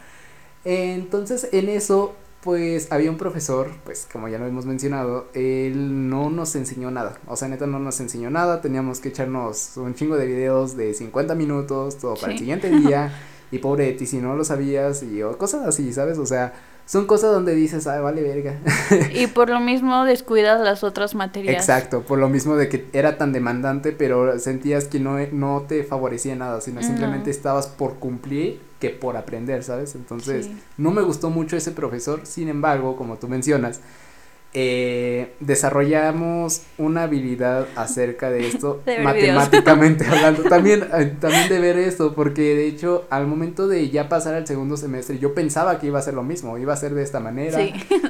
Entonces, en eso, pues había un profesor, pues como ya lo hemos mencionado, él no nos enseñó nada, o sea, neta no nos enseñó nada, teníamos que echarnos un chingo de videos de 50 minutos, todo para el siguiente día. <laughs> y pobre ti si no lo sabías y o cosas así, ¿sabes? O sea, son cosas donde dices, ay, vale verga. Y por lo mismo descuidas las otras materias. Exacto, por lo mismo de que era tan demandante, pero sentías que no, no te favorecía nada, sino simplemente estabas por cumplir que por aprender, ¿sabes? Entonces, no me gustó mucho ese profesor, sin embargo, como tú mencionas, eh, desarrollamos una habilidad acerca de esto <laughs> matemáticamente hablando. También, eh, también de ver esto, porque de hecho al momento de ya pasar al segundo semestre yo pensaba que iba a ser lo mismo, iba a ser de esta manera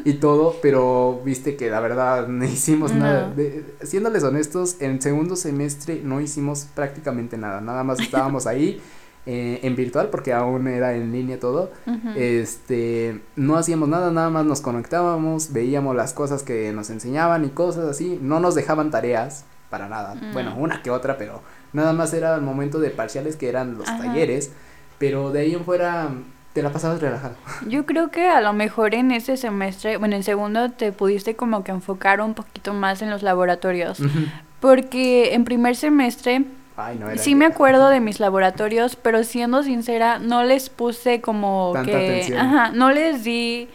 y todo, pero viste que la verdad <laughs> no hicimos nada. De, siéndoles honestos, en segundo semestre no hicimos prácticamente nada, nada más estábamos ahí. Eh, en virtual porque aún era en línea todo. Este, no hacíamos nada, nada más nos conectábamos, veíamos las cosas que nos enseñaban y cosas así, no nos dejaban tareas para nada. Bueno, una que otra, pero nada más era el momento de parciales que eran los talleres, pero de ahí en fuera te la pasabas relajado. <laughs> Yo creo que a lo mejor en ese semestre, bueno, en segundo te pudiste como que enfocar un poquito más en los laboratorios, porque en primer semestre sí me acuerdo de mis laboratorios, pero siendo sincera, no les puse como que... Ajá, no les di...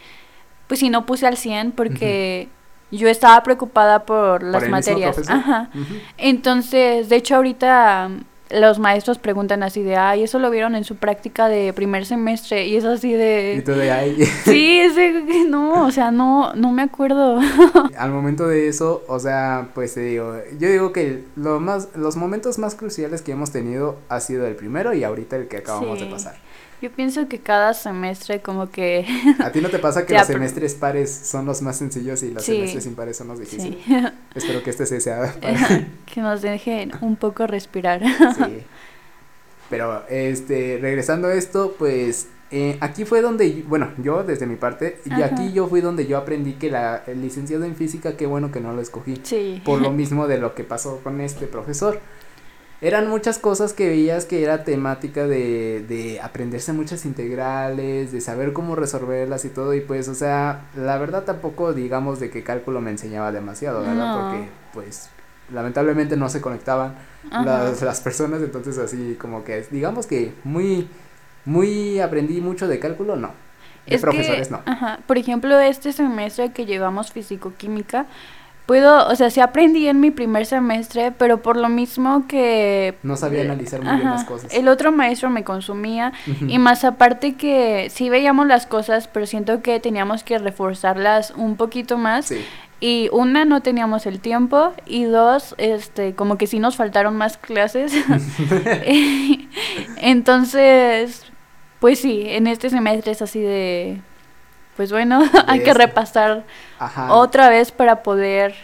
Pues sí, no puse al 100 porque... Yo estaba preocupada por las materias. Ajá. Entonces, de hecho, ahorita los maestros preguntan así de, ay, eso lo vieron en su práctica de primer semestre y es así de... Y tú de, ay. <laughs> Sí, es de, no, o sea, no, no me acuerdo. <laughs> Al momento de eso, o sea, pues te digo, yo digo que lo más, los momentos más cruciales que hemos tenido ha sido el primero y ahorita el que acabamos de pasar. Yo pienso que cada semestre como que... ¿A ti no te pasa <laughs> que los semestres pares son los más sencillos y los semestres impares son los difíciles? <laughs> Espero que este sea... <laughs> que nos dejen un poco respirar. sí. Pero, este, regresando a esto, pues, eh, aquí fue donde, bueno, yo desde mi parte, y aquí yo fui donde yo aprendí que la, el licenciado en física, qué bueno que no lo escogí. Sí. Por lo mismo de lo que pasó con este profesor eran muchas cosas que veías que era temática de, de aprenderse muchas integrales, de saber cómo resolverlas y todo, y pues, o sea, la verdad tampoco digamos de que cálculo me enseñaba demasiado, ¿verdad? Porque, pues, lamentablemente no se conectaban las, las, personas, entonces así como que, digamos que muy, muy aprendí mucho de cálculo, no. De profesores no. Ajá. Por ejemplo, este semestre que llevamos físico-química, puedo, o sea, sí aprendí en mi primer semestre, pero por lo mismo que... No sabía analizar muy bien las cosas. El otro maestro me consumía y más aparte que sí veíamos las cosas, pero siento que teníamos que reforzarlas un poquito más. Sí. Y una, no teníamos el tiempo. Y dos, este, como que sí nos faltaron más clases. <laughs> <laughs> Entonces, pues sí, en este semestre es así de, pues bueno, <laughs> hay que repasar otra vez para poder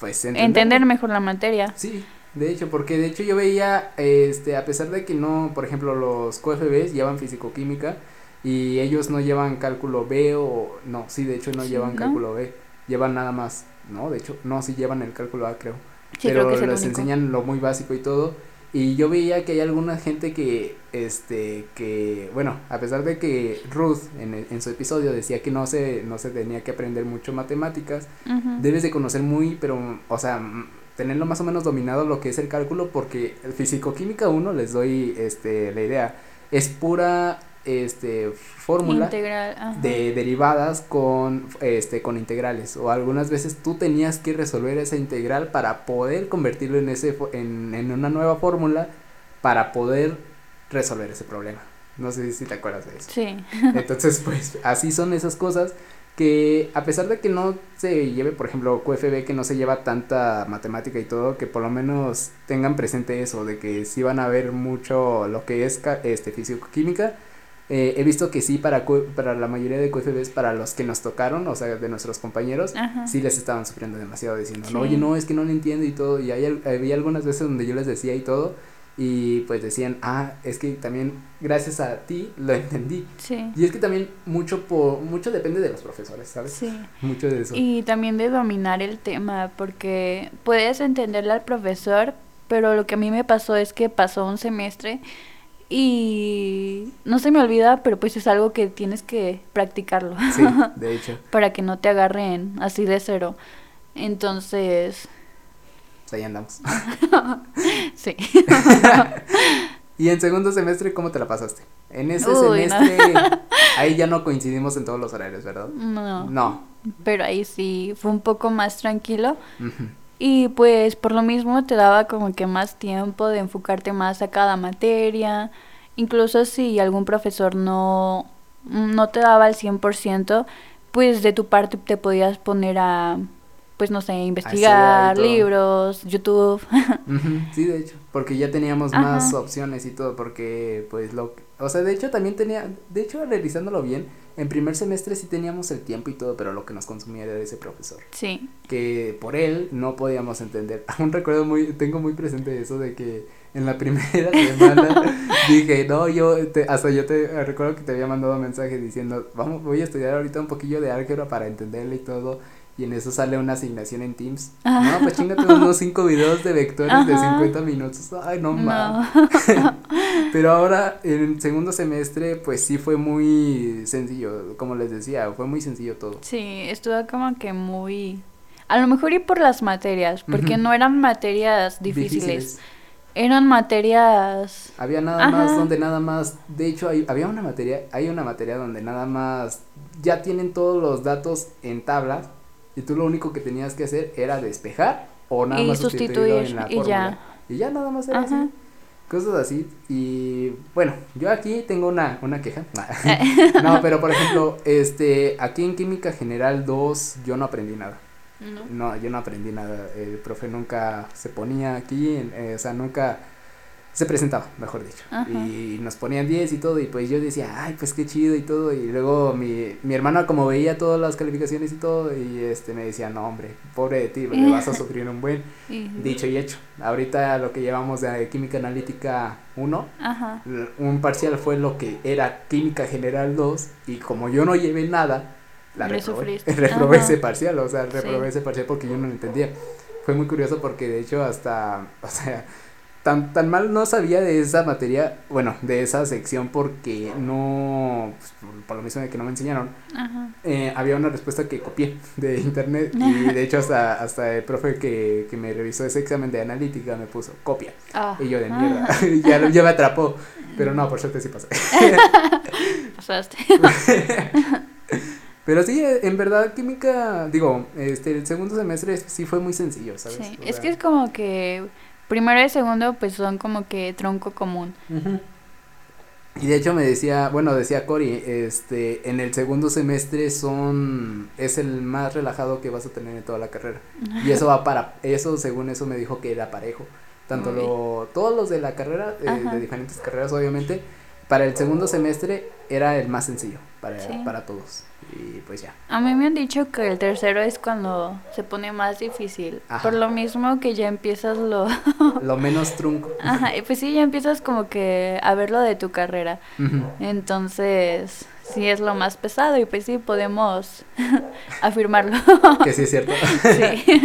pues, entender mejor la materia. Sí, de hecho, porque de hecho yo veía, este, a pesar de que no, por ejemplo, los QFBs llevan fisicoquímica y ellos no llevan cálculo B o, no, sí, de hecho no llevan cálculo B llevan nada más, ¿no? De hecho, no, sí llevan el cálculo A, creo. pero les enseñan lo muy básico y todo. Y yo veía que hay alguna gente que, este, que, bueno, a pesar de que Ruth en, en su episodio decía que no se, no se tenía que aprender mucho matemáticas, debes de conocer muy, pero, o sea, tenerlo más o menos dominado lo que es el cálculo, porque el físico-química 1, les doy, este, la idea, es pura este fórmula de derivadas con este con integrales o algunas veces tú tenías que resolver esa integral para poder convertirlo en ese en, en una nueva fórmula para poder resolver ese problema. No sé si te acuerdas de eso. Sí. <laughs> Entonces pues así son esas cosas que a pesar de que no se lleve por ejemplo QFB que no se lleva tanta matemática y todo que por lo menos tengan presente eso de que sí van a ver mucho lo que es este físico química eh, he visto que sí, para, para la mayoría de QFBs, para los que nos tocaron, o sea, de nuestros compañeros, sí les estaban sufriendo demasiado diciendo, no, oye, no, es que no lo entiendo y todo. Y hay, había algunas veces donde yo les decía y todo, y pues decían, ah, es que también gracias a ti lo <laughs> entendí. Sí. Y es que también mucho, por, mucho depende de los profesores, ¿sabes? Sí. Mucho de eso. Y también de dominar el tema, porque puedes entenderle al profesor, pero lo que a mí me pasó es que pasó un semestre y no se me olvida, pero pues es algo que tienes que practicarlo. Sí, de <laughs> hecho. Para que no te agarren así de cero. Entonces... Pues ahí andamos. <laughs> sí. <laughs> y en segundo semestre, ¿cómo te la pasaste? En ese semestre, ahí ya no coincidimos en todos los horarios, ¿verdad? No. No. Pero ahí sí, fue un poco más tranquilo. Y pues por lo mismo te daba como que más tiempo de enfocarte más a cada materia. Incluso si algún profesor no, no te daba el 100%, pues de tu parte te podías poner a, pues no sé, investigar libros, YouTube. <laughs> Sí, de hecho, porque ya teníamos más opciones y todo, porque pues lo, o sea, de hecho también tenía, de hecho realizándolo bien, en primer semestre sí teníamos el tiempo y todo, pero lo que nos consumía era ese profesor. Sí. Que por él no podíamos entender. <laughs> Aún recuerdo muy, tengo muy presente eso de que en la <laughs> primera semana <laughs> dije, no, yo, hasta yo te recuerdo que te había mandado un mensaje diciendo, vamos, voy a estudiar ahorita un poquillo de álgebra para entenderle y todo y en eso sale una asignación en Teams. No, pues chingate unos cinco videos de vectores de 50 minutos. Ay, no, no. <laughs> Pero ahora, en segundo semestre, pues sí fue muy sencillo, como les decía, fue muy sencillo todo. Sí, estuvo como que muy... A lo mejor y por las materias, porque no eran materias difíciles. Eran materias... Había nada más donde nada más, de hecho hay, había una materia, hay una materia donde nada más ya tienen todos los datos en tablas y tú lo único que tenías que hacer era despejar o nada más sustituir en la y ya. Y ya nada más era así. Cosas así. Y bueno, yo aquí tengo una, una queja. <laughs> <laughs> no, pero por ejemplo, este, aquí en Química General 2 yo no aprendí nada. No. no yo no aprendí nada. El profe nunca se ponía aquí, eh, o sea, nunca se presentaba, mejor dicho. Y nos ponían 10 y todo, y pues yo decía, ay, pues qué chido y todo. Y luego mi, mi hermana, como veía todas las calificaciones y todo, y este me decía, no, hombre, pobre de ti, le vas a <laughs> sufrir un buen. Dicho y hecho. Ahorita lo que llevamos de Química Analítica 1, un parcial fue lo que era Química General 2, y como yo no llevé nada, la reprobé, <laughs> reprobé ese parcial, o sea, reprobé ese parcial porque yo no lo entendía. Fue muy curioso porque de hecho hasta, <laughs> o sea, tan, tan mal no sabía de esa materia, bueno, de esa sección porque no, pues, por, lo mismo de que no me enseñaron, eh, había una respuesta que copié de internet y <laughs> de hecho hasta, hasta el profe que, que me revisó ese examen de analítica me puso copia ah. y yo de mierda, ah. <laughs> ya, ya me atrapó, pero no, por suerte sí pasé. <laughs> Pasaste. Pero sí, eh, en verdad, química, digo, este, el segundo semestre sí fue muy sencillo, ¿sabes? Sí, O es que es como que primero y segundo pues son como que tronco común. Y de hecho me decía, bueno, decía Cory, este, en el segundo semestre son, es el más relajado que vas a tener en toda la carrera. Y eso va para, eso según eso me dijo que era parejo. Tanto lo, todos los de la carrera, eh, de diferentes carreras obviamente, para el segundo semestre era el más sencillo para, Sí. para todos. Y pues ya. A mí me han dicho que el tercero es cuando se pone más difícil. Ajá. Por lo mismo que ya empiezas lo... <laughs> Lo menos trunco. Ajá, y pues sí, ya empiezas como que a ver lo de tu carrera. Entonces, sí es lo más pesado y pues sí, podemos <laughs> afirmarlo. <laughs> que sí es cierto. sí.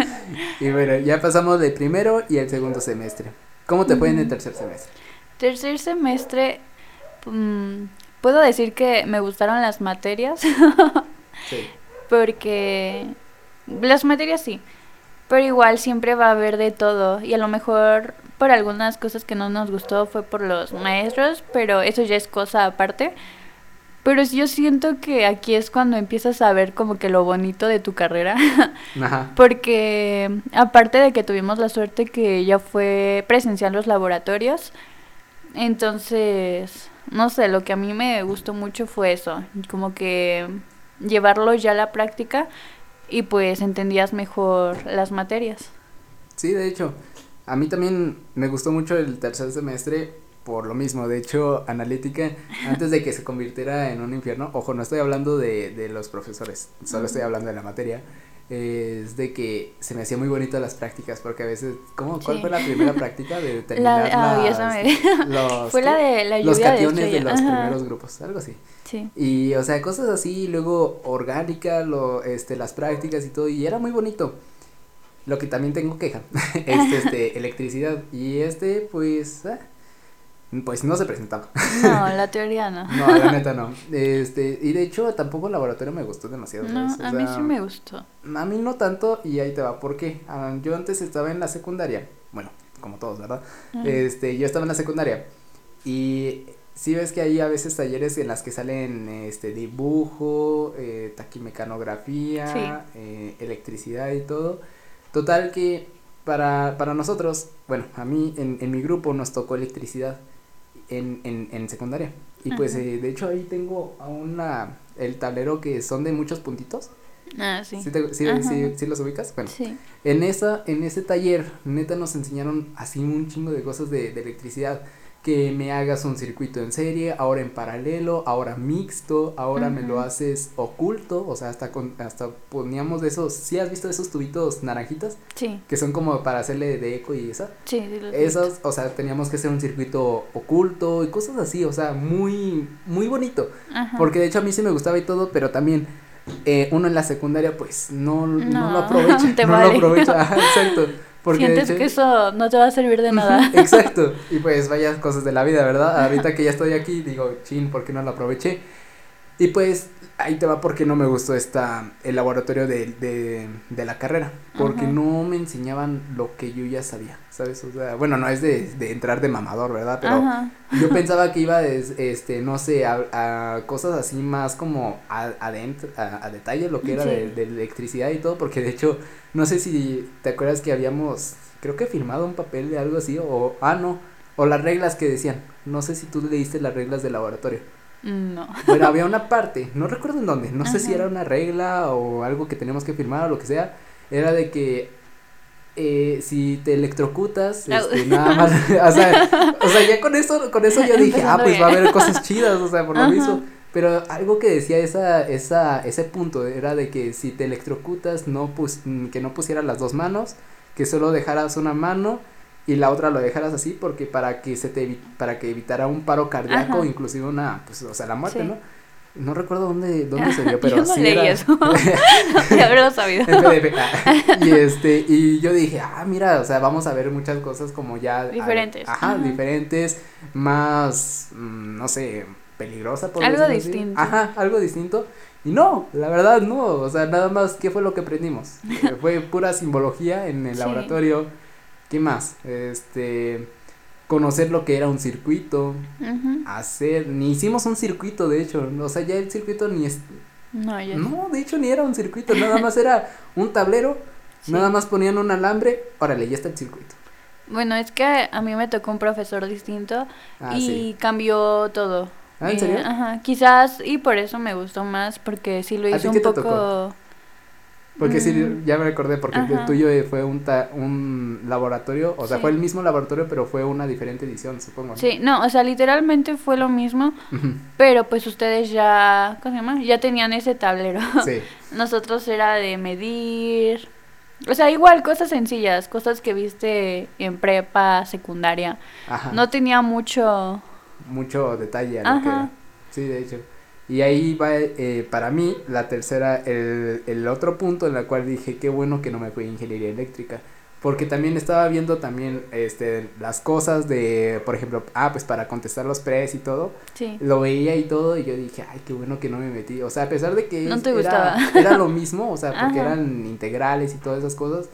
y bueno, ya pasamos del primero y el segundo semestre. ¿Cómo te fue en el tercer semestre? Tercer semestre, mm, puedo decir que me gustaron las materias Sí. <laughs> porque las materias sí, pero igual siempre va a haber de todo y a lo mejor por algunas cosas que no nos gustó fue por los maestros, pero eso ya es cosa aparte. Pero sí yo siento que aquí es cuando empiezas a ver como que lo bonito de tu carrera, <laughs> Ajá. porque aparte de que tuvimos la suerte que ya fue presencial los laboratorios, entonces, no sé, lo que a mí me gustó mucho fue eso, como que llevarlo ya a la práctica y pues entendías mejor las materias. Sí, de hecho, a mí también me gustó mucho el tercer semestre por lo mismo. De hecho, analítica, antes de que se convirtiera en un infierno, ojo, no estoy hablando de, de los profesores, solo estoy hablando de la materia. Es de que se me hacía muy bonito las prácticas, porque a veces, ¿cómo? ¿Cuál Sí. fue la primera <laughs> práctica de La determinar de- ah, las- sabes. <laughs> los, Fue la de la los de cationes de, estrella. los Ajá. primeros grupos, algo así. Sí. Y, o sea, cosas así, luego orgánica, lo, este, las prácticas y todo, y era muy bonito. Lo que también tengo queja <laughs> es este, electricidad. Y este, pues, ah, pues no se presentaba. No, <laughs> la teoría no. No, la neta no. Este, y de hecho, tampoco el laboratorio me gustó demasiado. No, a mí sí me gustó. A mí no tanto, y ahí te va. ¿Por qué? Ah, yo antes estaba en la secundaria. Bueno, como todos, ¿verdad? Este, yo estaba en la secundaria. Y sí ves que hay a veces talleres en las que salen este dibujo, eh, taquimecanografía, Sí. eh, electricidad y todo. Total que para, para nosotros, bueno, a mí en, en mi grupo nos tocó electricidad en, en, en secundaria. Y pues Ajá. eh, de hecho ahí tengo a una, el tablero que son de muchos puntitos. Ah, sí. ¿Sí, te- sí- sí- sí los ubicas? Bueno, en esa, en ese taller, neta nos enseñaron así un chingo de cosas de, de electricidad. Que me hagas un circuito en serie, ahora en paralelo, ahora mixto, ahora me lo haces oculto, o sea, hasta con, hasta poníamos de esos, ¿sí has visto esos tubitos naranjitas? Sí. Que son como para hacerle de eco y esa. Sí, sí, Esos, o sea, teníamos que hacer un circuito oculto y cosas así, o sea, muy, muy bonito. Porque de hecho a mí sí me gustaba y todo, pero también eh, uno en la secundaria pues no, no, No, lo aprovecha. <laughs> no vale. lo aprovecha, <laughs> exacto. Porque Sientes que eso no te va a servir de nada. Exacto. <laughs> Y pues vaya cosas de la vida, ¿verdad? Ahorita que ya estoy aquí, digo, chin, ¿por qué no lo aproveché? Y pues ahí te va porque no me gustó esta, el laboratorio de, de, de la carrera. Porque no me enseñaban lo que yo ya sabía, ¿sabes? O sea, bueno, no es de, de entrar de mamador, ¿verdad? Pero yo pensaba que iba, des- este, no sé, a, a cosas así más como a, adentro, a, a detalle lo que era Sí. de, de electricidad y todo, porque de hecho, no sé si te acuerdas que habíamos, creo que firmado un papel de algo así, o, ah, no, o las reglas que decían, no sé si tú leíste las reglas del laboratorio. No. Bueno, había una parte, no recuerdo en dónde, no sé si era una regla o algo que teníamos que firmar o lo que sea, era de que eh, si te electrocutas, este, nada más, <laughs> o sea, o sea, ya con eso, con eso yo dije, ah, pues va a haber cosas chidas, o sea, por lo Ajá. mismo, pero algo que decía esa, esa, ese punto era de que si te electrocutas, no pus, que no pusieras las dos manos, que solo dejaras una mano y la otra lo dejaras así porque para que se te para que evitara un paro cardíaco, Ajá. inclusive una, pues, o sea, la muerte, Sí. ¿no? No recuerdo dónde, dónde se vio, <laughs> pero Yo no sí leí era eso. <laughs> <laughs> haberlo sabido. y este, y yo dije, ah, mira, o sea, vamos a ver muchas cosas como ya. Diferentes. Ajá, Ajá. diferentes, más, mm, no sé, peligrosa por Algo así. distinto. Ajá, algo distinto. Y no, la verdad no, o sea, nada más, ¿qué fue lo que aprendimos? Fue pura simbología en el Sí. laboratorio. ¿Qué más? Este, conocer lo que era un circuito, hacer, ni hicimos un circuito de hecho, o sea, ya el circuito ni es, No, yo No, de hecho ni era un circuito, nada más era <laughs> un tablero, Sí. nada más ponían un alambre, órale, ya está el circuito. Bueno, es que a mí me tocó un profesor distinto Ah, y sí. cambió todo. Ah, ¿en Eh, serio? Ajá, quizás y por eso me gustó más porque sí lo ¿A hizo un poco tocó? Porque sí, Mm. ya me recordé, porque el tuyo fue un, ta- un laboratorio, o sea, Sí. fue el mismo laboratorio, pero fue una diferente edición, supongo. ¿no? Sí, no, o sea, literalmente fue lo mismo, pero pues ustedes ya, ¿cómo se llama? Ya tenían ese tablero. Sí, <laughs> Nosotros era de medir, o sea, igual cosas sencillas, cosas que viste en prepa, secundaria. ajá. No tenía mucho, Mucho detalle a lo que Ajá. era. Sí, de hecho. Y ahí va, eh, para mí, la tercera, el, el otro punto en el cual dije, qué bueno que no me fui a ingeniería eléctrica. Porque también estaba viendo también este, las cosas de, por ejemplo, ah, pues para contestar los pres y todo. sí. Lo veía y todo y yo dije, ay, qué bueno que no me metí. O sea, a pesar de que No te era, <laughs> era lo mismo, o sea, <laughs> porque Ajá. eran integrales y todas esas cosas,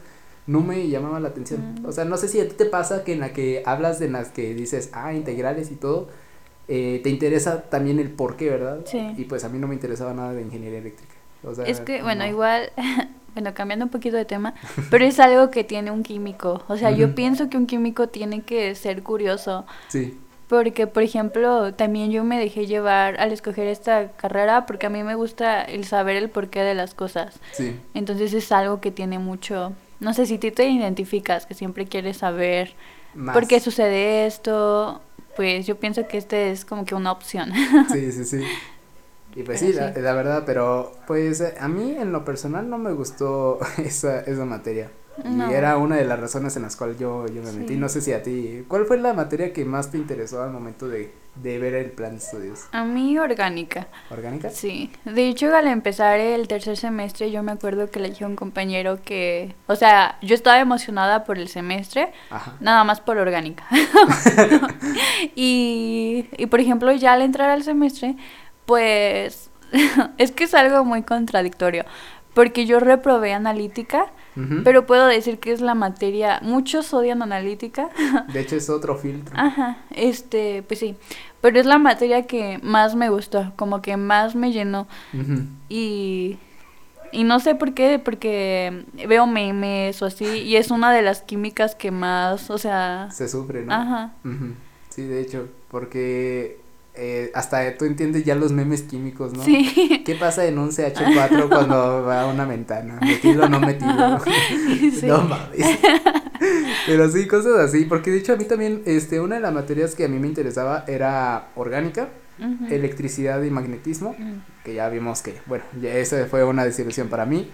no me llamaba la atención. Mm. O sea, no sé si a ti te pasa que en la que hablas de las que dices, ah, integrales y todo, eh, te interesa también el por qué, ¿verdad? Sí. Y pues a mí no me interesaba nada de ingeniería eléctrica. O sea, Es que, bueno, no. igual, <laughs> bueno, cambiando un poquito de tema, pero es algo que tiene un químico. O sea, yo pienso que un químico tiene que ser curioso. Sí, Porque, por ejemplo, también yo me dejé llevar al escoger esta carrera porque a mí me gusta el saber el porqué de las cosas. sí. Entonces es algo que tiene mucho... No sé si tú te identificas, que siempre quieres saber Más. por qué sucede esto, pues yo pienso que este es como que una opción. Sí, sí, sí. <laughs> Y pues sí, La, la verdad, pero pues eh, a mí en lo personal no me gustó <laughs> esa, esa materia. No. Y era una de las razones en las cuales yo, yo me metí. Sí. No sé si a ti, ¿cuál fue la materia que más te interesó al momento de, de ver el plan de estudios? A mí orgánica. ¿Orgánica? Sí, de hecho al empezar el tercer semestre yo me acuerdo que le dije a un compañero que, o sea, yo estaba emocionada por el semestre, Ajá. nada más por orgánica. <laughs> <laughs> y, y por ejemplo ya al entrar al semestre, pues <laughs> es que es algo muy contradictorio, porque yo reprobé analítica, Pero puedo decir que es la materia, muchos odian analítica, De hecho es otro filtro. Ajá, este, pues sí, pero es la materia que más me gustó, como que más me llenó y, y no sé por qué, porque veo memes o así y es una de las químicas que más, o sea, Se sufre, ¿no? ajá. Sí, de hecho, porque eh, hasta tú entiendes ya los memes químicos, ¿no? sí, ¿Qué pasa en un CH4 cuando va a una ventana? ¿Metido o no metido? <laughs> Sí. No mames. Pero sí, cosas así. Porque de hecho a mí también, este, una de las materias que a mí me interesaba era orgánica, electricidad y magnetismo. Que ya vimos que, bueno, ya esa fue una desilusión para mí.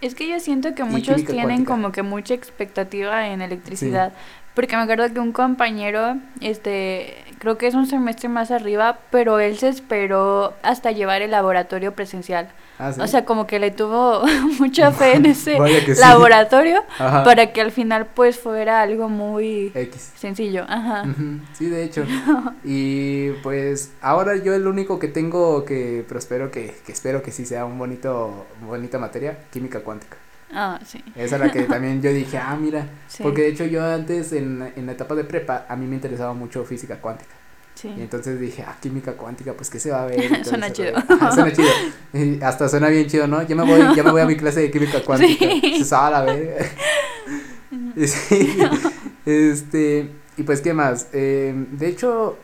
Es que yo siento que muchos tienen cuántica. como que mucha expectativa en electricidad. Porque me acuerdo que un compañero, este, creo que es un semestre más arriba, pero él se esperó hasta llevar el laboratorio presencial. Ah, ¿sí? O sea, como que le tuvo <laughs> mucha fe en <laughs> ese sí. laboratorio para que al final pues fuera algo muy X. sencillo. Ajá. Sí, de hecho. <laughs> Y pues ahora yo el único que tengo que, pero espero que, que espero que sí sea un bonito, bonita materia, química cuántica. Ah, sí. Esa es la que también yo dije, ah, mira, Sí. porque de hecho yo antes en, en la etapa de prepa a mí me interesaba mucho física cuántica. Sí. Y entonces dije, ah, química cuántica, pues qué se va a ver. Todo <laughs> Suena chido. Ajá, <laughs> suena chido. Y hasta suena bien chido, ¿no? Ya me voy, ya me voy a mi clase de química <laughs> cuántica. Sí. Se va a la verga. Y sí, este, y pues, ¿qué más? Eh, de hecho,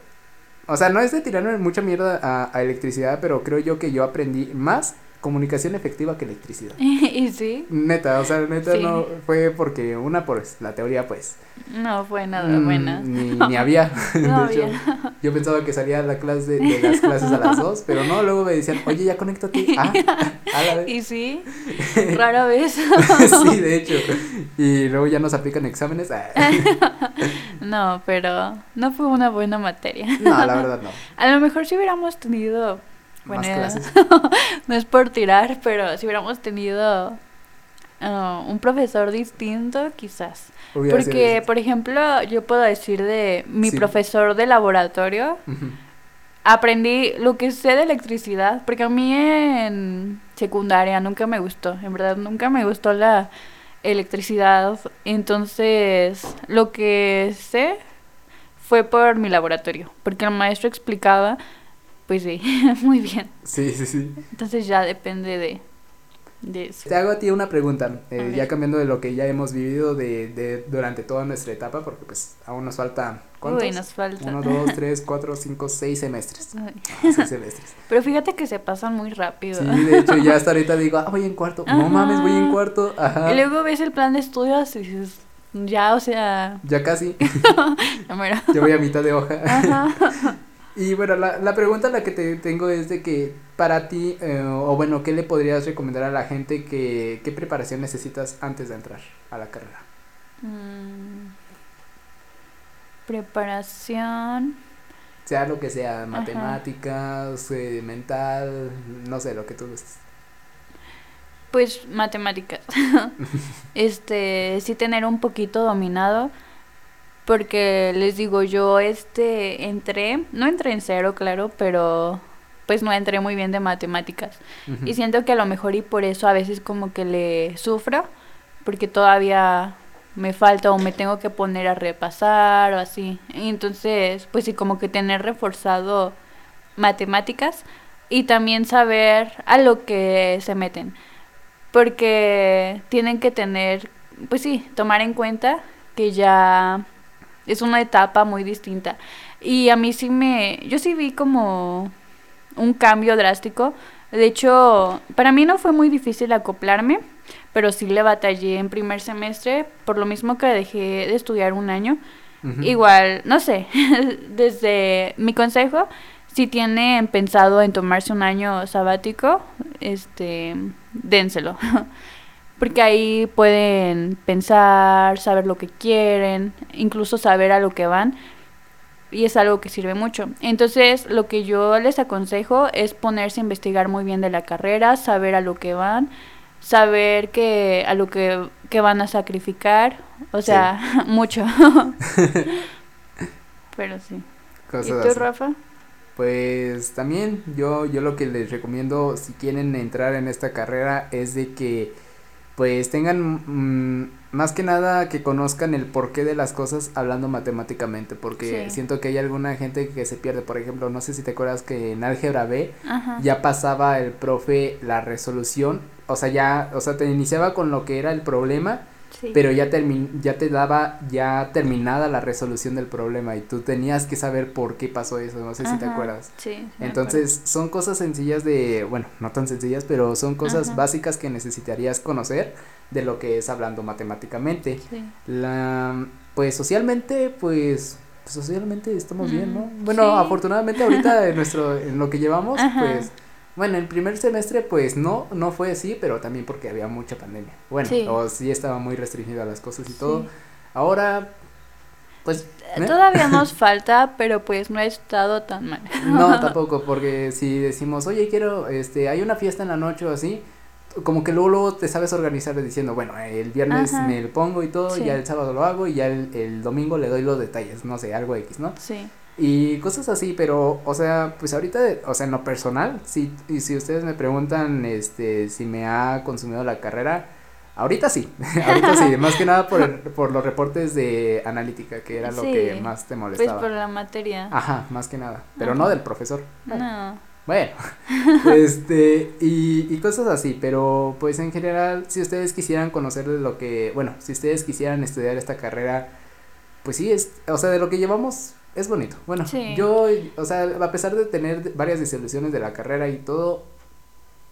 o sea, no es de tirarme mucha mierda a, a electricidad, pero creo yo que yo aprendí más comunicación efectiva que electricidad. <laughs> y sí, Neta, o sea, neta Sí. no fue porque una, pues, la teoría, pues, no fue nada mm, buena. Ni, <laughs> ni había. No <laughs> de hecho, había. yo pensaba que salía la clase de, de las clases a las dos, pero no, luego me decían, oye, ya conéctate. Ah, a la vez. Y sí, rara vez. sí, de hecho. Y luego ya nos aplican exámenes. Ah. No, pero no fue una buena materia. No, la verdad no. A lo mejor si hubiéramos tenido, bueno, Más clases. <laughs> no es por tirar, pero si hubiéramos tenido ah, un profesor distinto, quizás. Hubiera Porque, por ejemplo, yo puedo decir de mi Sí. profesor de laboratorio, aprendí lo que sé de electricidad, porque a mí en secundaria nunca me gustó, en verdad nunca me gustó la electricidad, entonces lo que sé fue por mi laboratorio, porque el maestro explicaba pues sí, <laughs> muy bien. Sí, sí, sí. Entonces ya depende de, de eso. Te hago a ti una pregunta, eh, ya cambiando de lo que ya hemos vivido de, de durante toda nuestra etapa, porque pues aún nos falta, ¿cuántos? Uy, nos falta. Uno, dos, <laughs> tres, cuatro, cinco, seis semestres. Ah, seis semestres. <laughs> Pero fíjate que se pasan muy rápido. Sí, de hecho ya hasta ahorita digo, ah, voy en cuarto. No Ajá. mames, voy en cuarto. Ajá. Y luego ves el plan de estudios y dices, ya, o sea, Ya casi, ya mero. ya voy a mitad de hoja. Ajá. Y bueno, la, la pregunta la que te tengo es de que para ti, eh, o bueno, ¿qué le podrías recomendar a la gente que qué preparación necesitas antes de entrar a la carrera? Mm. Preparación. Sea lo que sea, matemáticas, eh, mental, no sé, lo que tú gustes. Pues matemáticas. <laughs> este, sí tener un poquito dominado. Porque les digo, yo este entré, no entré en cero, claro, pero pues no entré muy bien de matemáticas. Y siento que a lo mejor y por eso a veces como que le sufro, porque todavía me falta o me tengo que poner a repasar o así. Y entonces, pues sí, como que tener reforzado matemáticas y también saber a lo que se meten. Porque tienen que tener, pues sí, tomar en cuenta que ya es una etapa muy distinta. Y a mí sí me, yo sí vi como un cambio drástico. De hecho, para mí no fue muy difícil acoplarme, pero sí le batallé en primer semestre, por lo mismo que dejé de estudiar un año. Igual, no sé, <laughs> desde mi consejo, si tienen pensado en tomarse un año sabático, este, dénselo. <laughs> Porque ahí pueden pensar, saber lo que quieren, incluso saber a lo que van. Y es algo que sirve mucho. Entonces, lo que yo les aconsejo es ponerse a investigar muy bien de la carrera, saber a lo que van, saber que a lo que, que van a sacrificar. O Sí. sea, <laughs> mucho. <laughs> Pero sí. ¿Y tú, así. Rafa? Pues también yo, yo lo que les recomiendo si quieren entrar en esta carrera es de que pues tengan mm, más que nada que conozcan el porqué de las cosas hablando matemáticamente porque Sí. siento que hay alguna gente que se pierde por ejemplo no sé si te acuerdas que en álgebra B Ajá. ya pasaba el profe la resolución o sea ya o sea te iniciaba con lo que era el problema Sí. pero ya termin ya te daba ya terminada la resolución del problema y tú tenías que saber por qué pasó eso no sé si te acuerdas Sí. entonces son cosas sencillas de, bueno, no tan sencillas, pero son cosas Ajá. básicas que necesitarías conocer de lo que es hablando matemáticamente. Sí. La, pues socialmente, pues, socialmente estamos bien, ¿no? Bueno, sí. afortunadamente ahorita en nuestro, en lo que llevamos, Ajá. pues, bueno, el primer semestre, pues no, no fue así, pero también porque había mucha pandemia. Bueno, Sí. o sí estaba muy restringida las cosas y Sí. todo. Ahora, pues, ¿eh? Todavía <laughs> nos falta, pero pues no ha estado tan mal. No, <laughs> tampoco, porque si decimos, oye, quiero, este, hay una fiesta en la noche o así, como que luego, luego te sabes organizar diciendo, bueno, el viernes Ajá. me lo pongo y todo, Sí. ya el sábado lo hago y ya el, el domingo le doy los detalles, no sé, algo X, ¿no? Sí. Y cosas así, pero, o sea, pues ahorita, o sea, en lo personal, si, y si ustedes me preguntan, este, si me ha consumido la carrera, ahorita sí, <laughs> ahorita sí, más que nada por, por los reportes de analítica, que era lo que más te Pues molestaba. por la materia. Ajá, más que nada, pero Ajá. no del profesor. No. Bueno, <laughs> este, y, y cosas así, pero pues en general, si ustedes quisieran conocer lo que, bueno, si ustedes quisieran estudiar esta carrera, pues sí, es, o sea, de lo que llevamos es bonito. Bueno, Sí. yo, o sea, a pesar de tener varias desilusiones de la carrera y todo,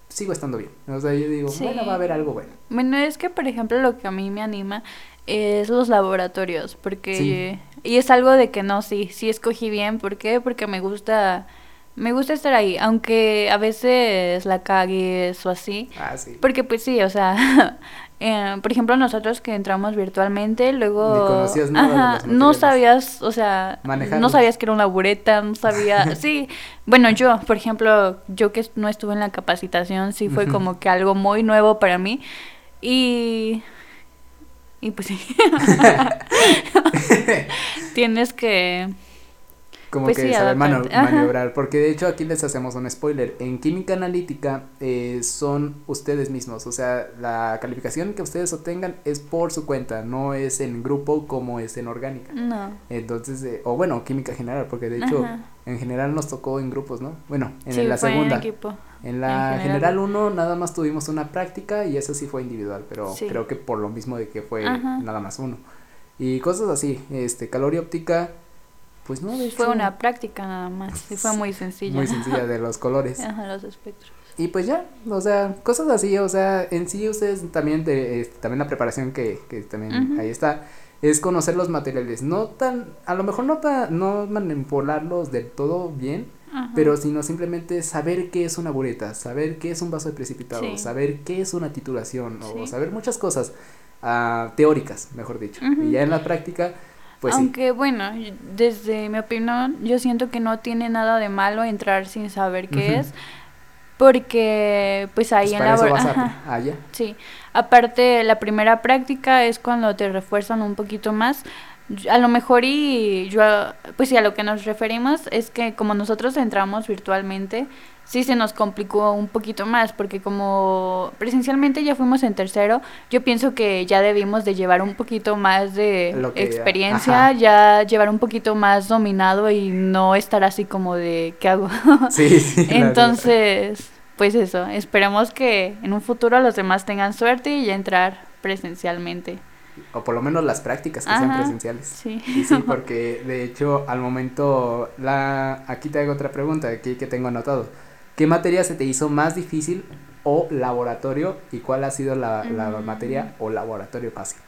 sigo estando bien. O sea, yo digo, Sí. bueno, va a haber algo bueno. Bueno, es que, por ejemplo, lo que a mí me anima es los laboratorios, porque... Sí. Y es algo de que no, sí, sí escogí bien. ¿Por qué? Porque me gusta... Me gusta estar ahí, aunque a veces la cagues o así. Ah, sí. Porque pues sí, o sea, <laughs> eh, por ejemplo nosotros que entramos virtualmente, luego... Ni conocías nada Ajá, no sabías, o sea, Manejarlo. no sabías que era una bureta, no <laughs> sabía... sí, bueno, yo, por ejemplo, yo que no estuve en la capacitación, sí fue como que algo muy nuevo para mí. Y... Y pues sí. <laughs> Tienes que... como Pues que sí, saber. Ajá. maniobrar. Porque de hecho aquí les hacemos un spoiler. En química analítica eh, son ustedes mismos. O sea, la calificación que ustedes obtengan es por su cuenta, no es en grupo como es en orgánica. No. Entonces, eh, o bueno, química general, porque de hecho Ajá. en general nos tocó en grupos, ¿no? Bueno, en sí, la fue segunda. en equipo. En la En general general. 1 nada más tuvimos una práctica y eso sí fue individual, pero Sí. creo que por lo mismo de que fue Ajá. nada más uno. Y cosas así, este, calor y óptica, pues no, de Fue hecho, una práctica nada más. Sí, fue muy sencilla. muy sencilla de los colores. <laughs> Ajá, los espectros. Y pues ya, o sea, cosas así, o sea, en sí ustedes también, de, este, también la preparación que, que también Ujú. ahí está, es conocer los materiales, no tan, a lo mejor no tan, no manipularlos del todo bien, Ajá. pero sino simplemente saber qué es una bureta, saber qué es un vaso de precipitado, Sí. saber qué es una titulación, o Sí. saber muchas cosas ah, teóricas, mejor dicho. Ujú. Y ya en la práctica, pues sí. Aunque bueno, desde mi opinión, yo siento que no tiene nada de malo entrar sin saber qué es, porque pues ahí Pues en la eso bor- vas a- ajá, ah, sí. Aparte, la primera práctica es cuando te refuerzan un poquito más. A lo mejor y yo, pues sí, a lo que nos referimos es que como nosotros entramos virtualmente, sí se nos complicó un poquito más, porque como presencialmente ya fuimos en tercero, yo pienso que ya debimos de llevar un poquito más de Lo que- experiencia, ya llevar un poquito más dominado y no estar así como de, ¿qué hago? <laughs> Sí, sí. <laughs> Entonces, pues eso, esperemos que en un futuro los demás tengan suerte y ya entrar presencialmente. O por lo menos las prácticas que sean Ajá. presenciales. Sí. Y sí, <laughs> porque de hecho al momento, la, aquí te hago otra pregunta, aquí que tengo anotado. ¿Qué materia se te hizo más difícil o laboratorio y cuál ha sido la, la Mm. materia o laboratorio fácil?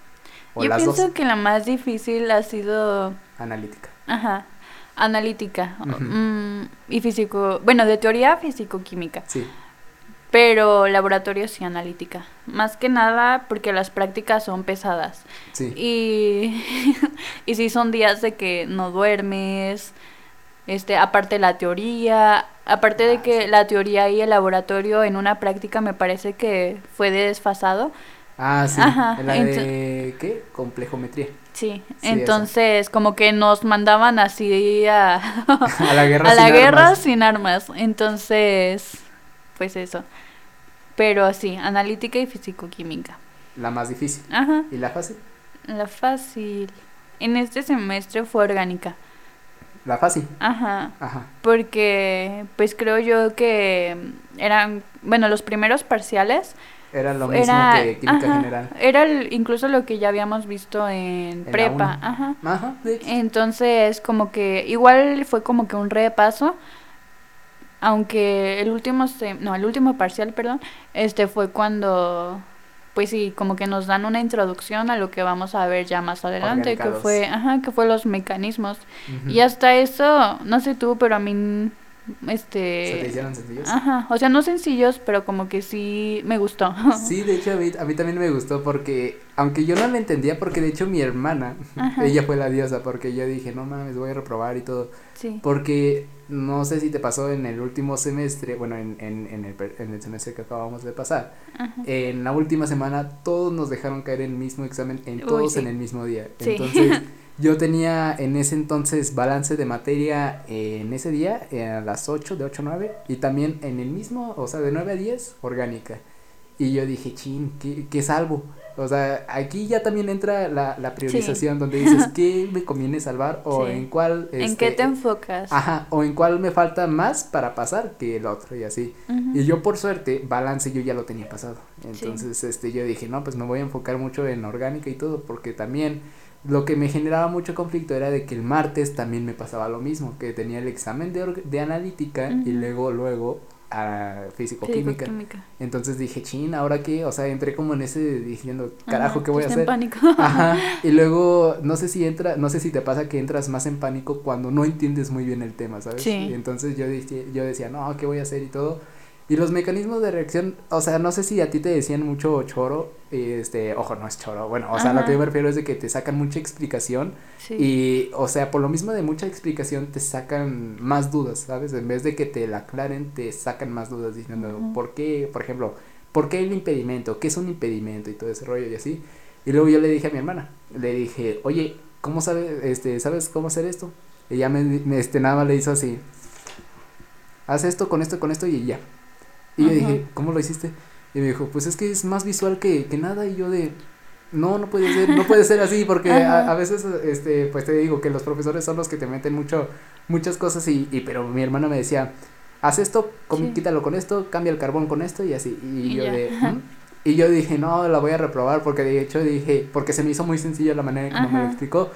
O Yo pienso dos, que la más difícil ha sido, analítica. ajá, analítica Ujú. mm, y físico, bueno, de teoría físico-química, Sí, pero laboratorio sí analítica. Más que nada porque las prácticas son pesadas. sí. Y, <laughs> y sí son días de que no duermes, este, aparte la teoría, aparte de Ah, que sí. la teoría y el laboratorio en una práctica me parece que fue de desfasado. Ah, sí. Ajá, la de, ¿qué? Complejometría. Sí, Sí, entonces como que nos mandaban así a, <laughs> A la guerra <laughs> a la guerra sin armas. Entonces, pues eso. Pero sí, analítica y físico-química. La más difícil. Ajá, ¿Y la fácil? la fácil. En este semestre fue orgánica. La fácil. Ajá. Ajá. Porque, pues creo yo que eran, bueno, los primeros parciales Era lo mismo era, que química ajá, general. era el- incluso lo que ya habíamos visto en, la prepa, ajá. Ajá. Entonces, como que igual fue como que un repaso, aunque el último, sem- no, el último parcial, perdón, este fue cuando, pues sí, como que nos dan una introducción a lo que vamos a ver ya más adelante, que fue, ajá, que fue los mecanismos. Y hasta eso, no sé tú, pero a mí, ¿Se te este, hicieron sencillos? ajá, o sea, no sencillos, pero como que sí me gustó. Sí, de hecho a mí, a mí también me gustó porque, aunque yo no la entendía, porque de hecho mi hermana, Ajá. ella fue la diosa, porque yo dije, no mames, voy a reprobar y todo, Sí. porque no sé si te pasó en el último semestre, bueno, en, en, en, el, en el semestre que acabamos de pasar, Ajá. en la última semana todos nos dejaron caer el mismo examen, en Uy, todos sí. en el mismo día, Sí. entonces <laughs> yo tenía en ese entonces balance de materia en ese día eh, a las 8, de 8 a 9, y también en el mismo, o sea, de 9 a 10, orgánica. Y yo dije, chin, ¿qué, qué salvo? O sea, aquí ya también entra la, la priorización donde dices, <laughs> ¿qué me conviene salvar? O Sí. en cuál... ¿En este, qué te enfocas? Ajá, o en cuál me falta más para pasar que el otro y así. Y yo por suerte, balance yo ya lo tenía pasado. Entonces, este, yo dije, no, pues me voy a enfocar mucho en orgánica y todo, porque también lo que me generaba mucho conflicto era de que el martes también me pasaba lo mismo, que tenía el examen de, de analítica y luego, luego, a físico-química. Entonces dije, chin, ¿ahora qué? O sea, entré como en ese diciendo, carajo, Ajá, ¿qué voy a hacer? en pánico. <laughs> Ajá, <laughs> y luego no sé si entra, no sé si te pasa que entras más en pánico cuando no entiendes muy bien el tema, ¿sabes? Sí. Y entonces yo decía, yo decía, no, ¿qué voy a hacer y todo? Y los mecanismos de reacción, o sea, no sé si a ti te decían mucho choro, este, ojo, no es choro, bueno, o sea, lo Ajá. que yo me refiero es de que te sacan mucha explicación Sí. y, o sea, por lo mismo de mucha explicación te sacan más dudas, ¿sabes? En vez de que te la aclaren, te sacan más dudas diciendo. ¿por qué, por ejemplo, por qué el impedimento? ¿Qué es un impedimento? Y todo ese rollo y así. Y luego yo le dije a mi hermana, le dije, oye, ¿cómo sabes, este, sabes cómo hacer esto? Y ya me, este, nada más le hizo así. Haz esto, con esto, con esto y ya. Y yo dije, ¿cómo lo hiciste? Y me dijo, pues es que es más visual que, que nada. Y yo de, no, no puede ser, no puede ser así, porque a, veces, este, pues te digo que los profesores son los que te meten mucho, muchas cosas y, y pero mi hermano me decía, haz esto, quítalo con esto, cambia el carbón con esto y así. Y, yo de, y yo dije, no, la voy a reprobar porque de hecho dije, porque se me hizo muy sencillo la manera en como me lo explicó.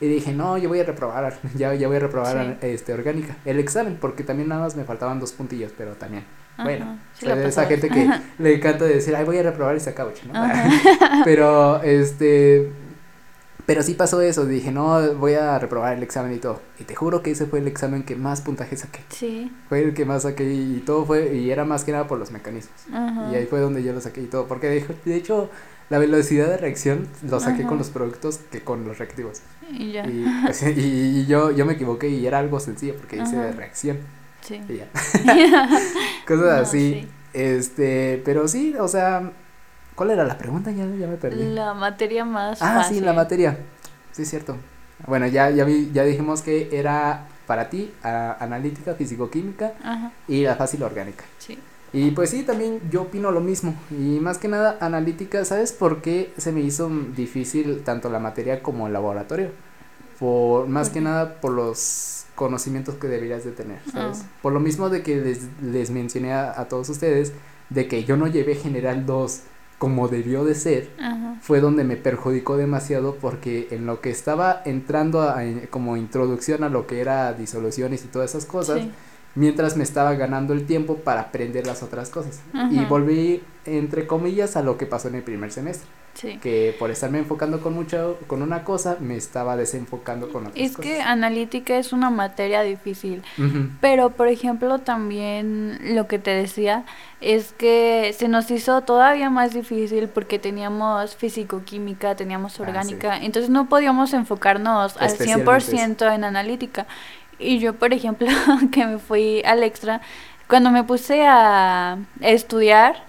Y dije, no, yo voy a reprobar, <laughs> ya, ya voy a reprobar este, orgánica. El examen, porque también nada más me faltaban dos puntillos, pero también. Bueno, esa gente que le encanta decir, ay, voy a reprobar y se <laughs> pero, este, pero sí pasó eso, dije, no, voy a reprobar el examen y todo. Y te juro que ese fue el examen que más puntaje saqué. Sí. Fue el que más saqué y todo fue, y era más que nada por los mecanismos. Y ahí fue donde yo lo saqué y todo. Porque de, de hecho, la velocidad de reacción lo saqué con los productos que con los reactivos. Y ya. Y, pues, <laughs> yo, yo me equivoqué y era algo sencillo porque hice de reacción. Sí. <laughs> Cosas así. Este, pero sí, o sea, ¿Cuál era la pregunta? Ya, ya me perdí. La materia más ah, sí, la materia. Sí, es cierto. Bueno, ya, ya, vi, ya dijimos que era para ti analítica, físico-química y la fácil orgánica. Sí. Y pues sí, también yo opino lo mismo. Y más que nada, analítica, ¿sabes por qué se me hizo difícil tanto la materia como el laboratorio? Por, más que nada por los conocimientos que deberías de tener, ¿sabes? Ah. Por lo mismo de que les, les mencioné a, a, todos ustedes, de que yo no llevé general 2 como debió de ser, fue donde me perjudicó demasiado porque en lo que estaba entrando a, como introducción a lo que era disoluciones y todas esas cosas, mientras me estaba ganando el tiempo para aprender las otras cosas. Y volví, entre comillas, a lo que pasó en el primer semestre. Que por estarme enfocando con mucho, con una cosa, me estaba desenfocando con otras es que analítica es una materia difícil. Pero, por ejemplo, también lo que te decía es que se nos hizo todavía más difícil porque teníamos físico-química, teníamos ah, orgánica. Entonces no podíamos enfocarnos al 100% en analítica. Y yo, por ejemplo, <laughs> que me fui al extra, cuando me puse a estudiar,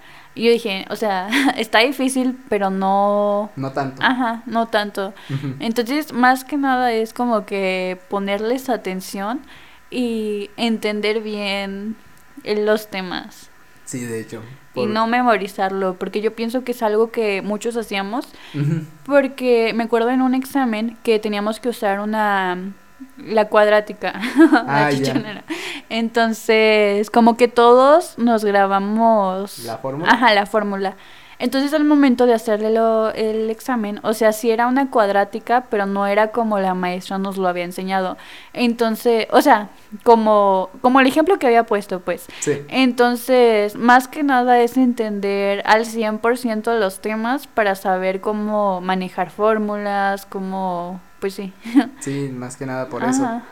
yo dije, o sea, <laughs> está difícil, pero no... No tanto. Ajá, no tanto. Entonces, más que nada es como que ponerles atención y entender bien los temas. Sí, de hecho. Y no memorizarlo, porque yo pienso que es algo que muchos hacíamos, porque me acuerdo en un examen que teníamos que usar una la cuadrática, <laughs> la ah. Entonces, como que todos nos grabamos... ¿La fórmula? Ajá, la fórmula. Entonces al momento de hacerle lo, el examen, o sea, sí era una cuadrática, pero no era como la maestra nos lo había enseñado. Entonces, o sea, como, como el ejemplo que había puesto, pues. Sí. Entonces, más que nada es entender al 100% los temas para saber cómo manejar fórmulas, cómo pues sí. <laughs> Sí, más que nada por eso.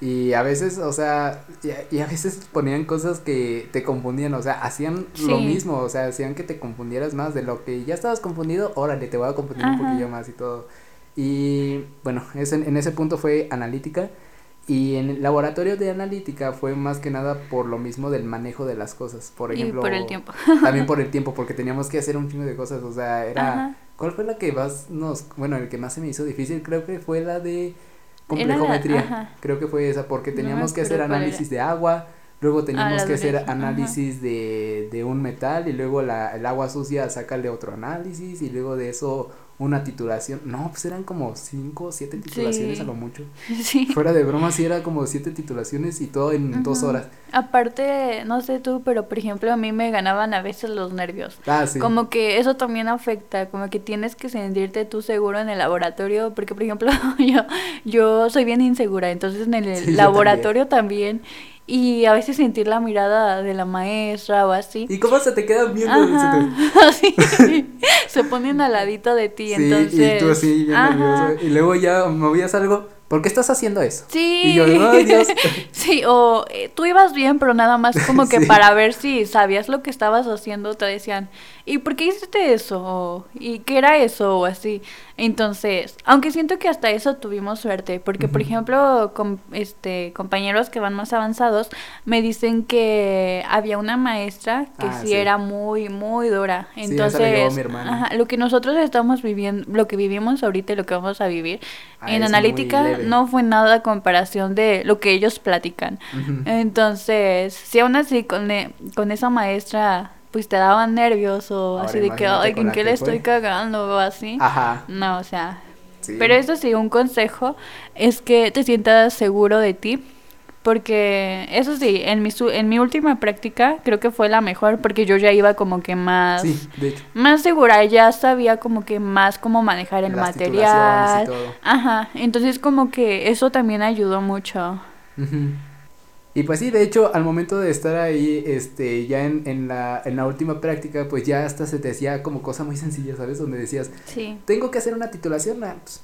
Y a veces, o sea, y a, veces ponían cosas que te confundían, o sea, hacían lo mismo, o sea, hacían que te confundieras más de lo que ya estabas confundido, órale, te voy a confundir un poquillo más y todo. Y bueno, ese, en ese punto fue analítica. Y en el laboratorio de analítica fue más que nada por lo mismo del manejo de las cosas. Por ejemplo. por el tiempo. también por el tiempo, porque teníamos que hacer un chingo de cosas. O sea, era. ¿Cuál fue la que más nos. Bueno, el que más se me hizo difícil, creo que fue la de complejometría. creo que fue esa, porque teníamos que hacer análisis de agua. Luego teníamos ah, que hacer análisis de, de, un metal y luego la, el agua sucia sacarle otro análisis y luego de eso una titulación. No, pues eran como cinco o siete titulaciones a lo mucho. <laughs> Sí. Fuera de broma, sí era como siete titulaciones y todo en dos horas. Aparte, no sé tú, pero por ejemplo a mí me ganaban a veces los nervios. Ah, sí. Como que eso también afecta, como que tienes que sentirte tú seguro en el laboratorio, porque por ejemplo <laughs> yo, yo soy bien insegura, entonces en el laboratorio también y a veces sentir la mirada de la maestra o así. ¿Y cómo se te quedan viendo? Se, <laughs> se ponen al ladito de ti, sí, y tú así bien nervioso. Y luego ya movías algo, ¿por qué estás haciendo eso? Sí. Y yo, ay Dios. <laughs> sí, o eh, tú ibas bien, pero nada más como que <laughs> para ver si sabías lo que estabas haciendo, te decían, ¿y por qué hiciste eso? ¿Y qué era eso? O así. Entonces, aunque siento que hasta eso tuvimos suerte, porque por ejemplo, con, este, compañeros que van más avanzados me dicen que había una maestra que ah, sí, era muy, muy dura. Entonces, lo que nosotros estamos viviendo, lo que vivimos ahorita y lo que vamos a vivir ah, en analítica no fue nada a comparación de lo que ellos platican. Entonces, si aún así con, e, con esa maestra pues te daban nervios o así de que, ay, ¿en qué le estoy cagando? o así. Ajá. No, o sea. Pero eso sí, un consejo es que te sientas seguro de ti porque eso sí, en mi, en mi última práctica creo que fue la mejor porque yo ya iba como que más, más segura, ya sabía como que más cómo manejar el material. Ajá, entonces como que eso también ayudó mucho. Y pues sí, de hecho, al momento de estar ahí, este, ya en, en, la, en la última práctica, pues ya hasta se te hacía como cosa muy <laughs> sencilla, ¿sabes? Donde decías, sí. tengo que hacer una titulación, ah, pues,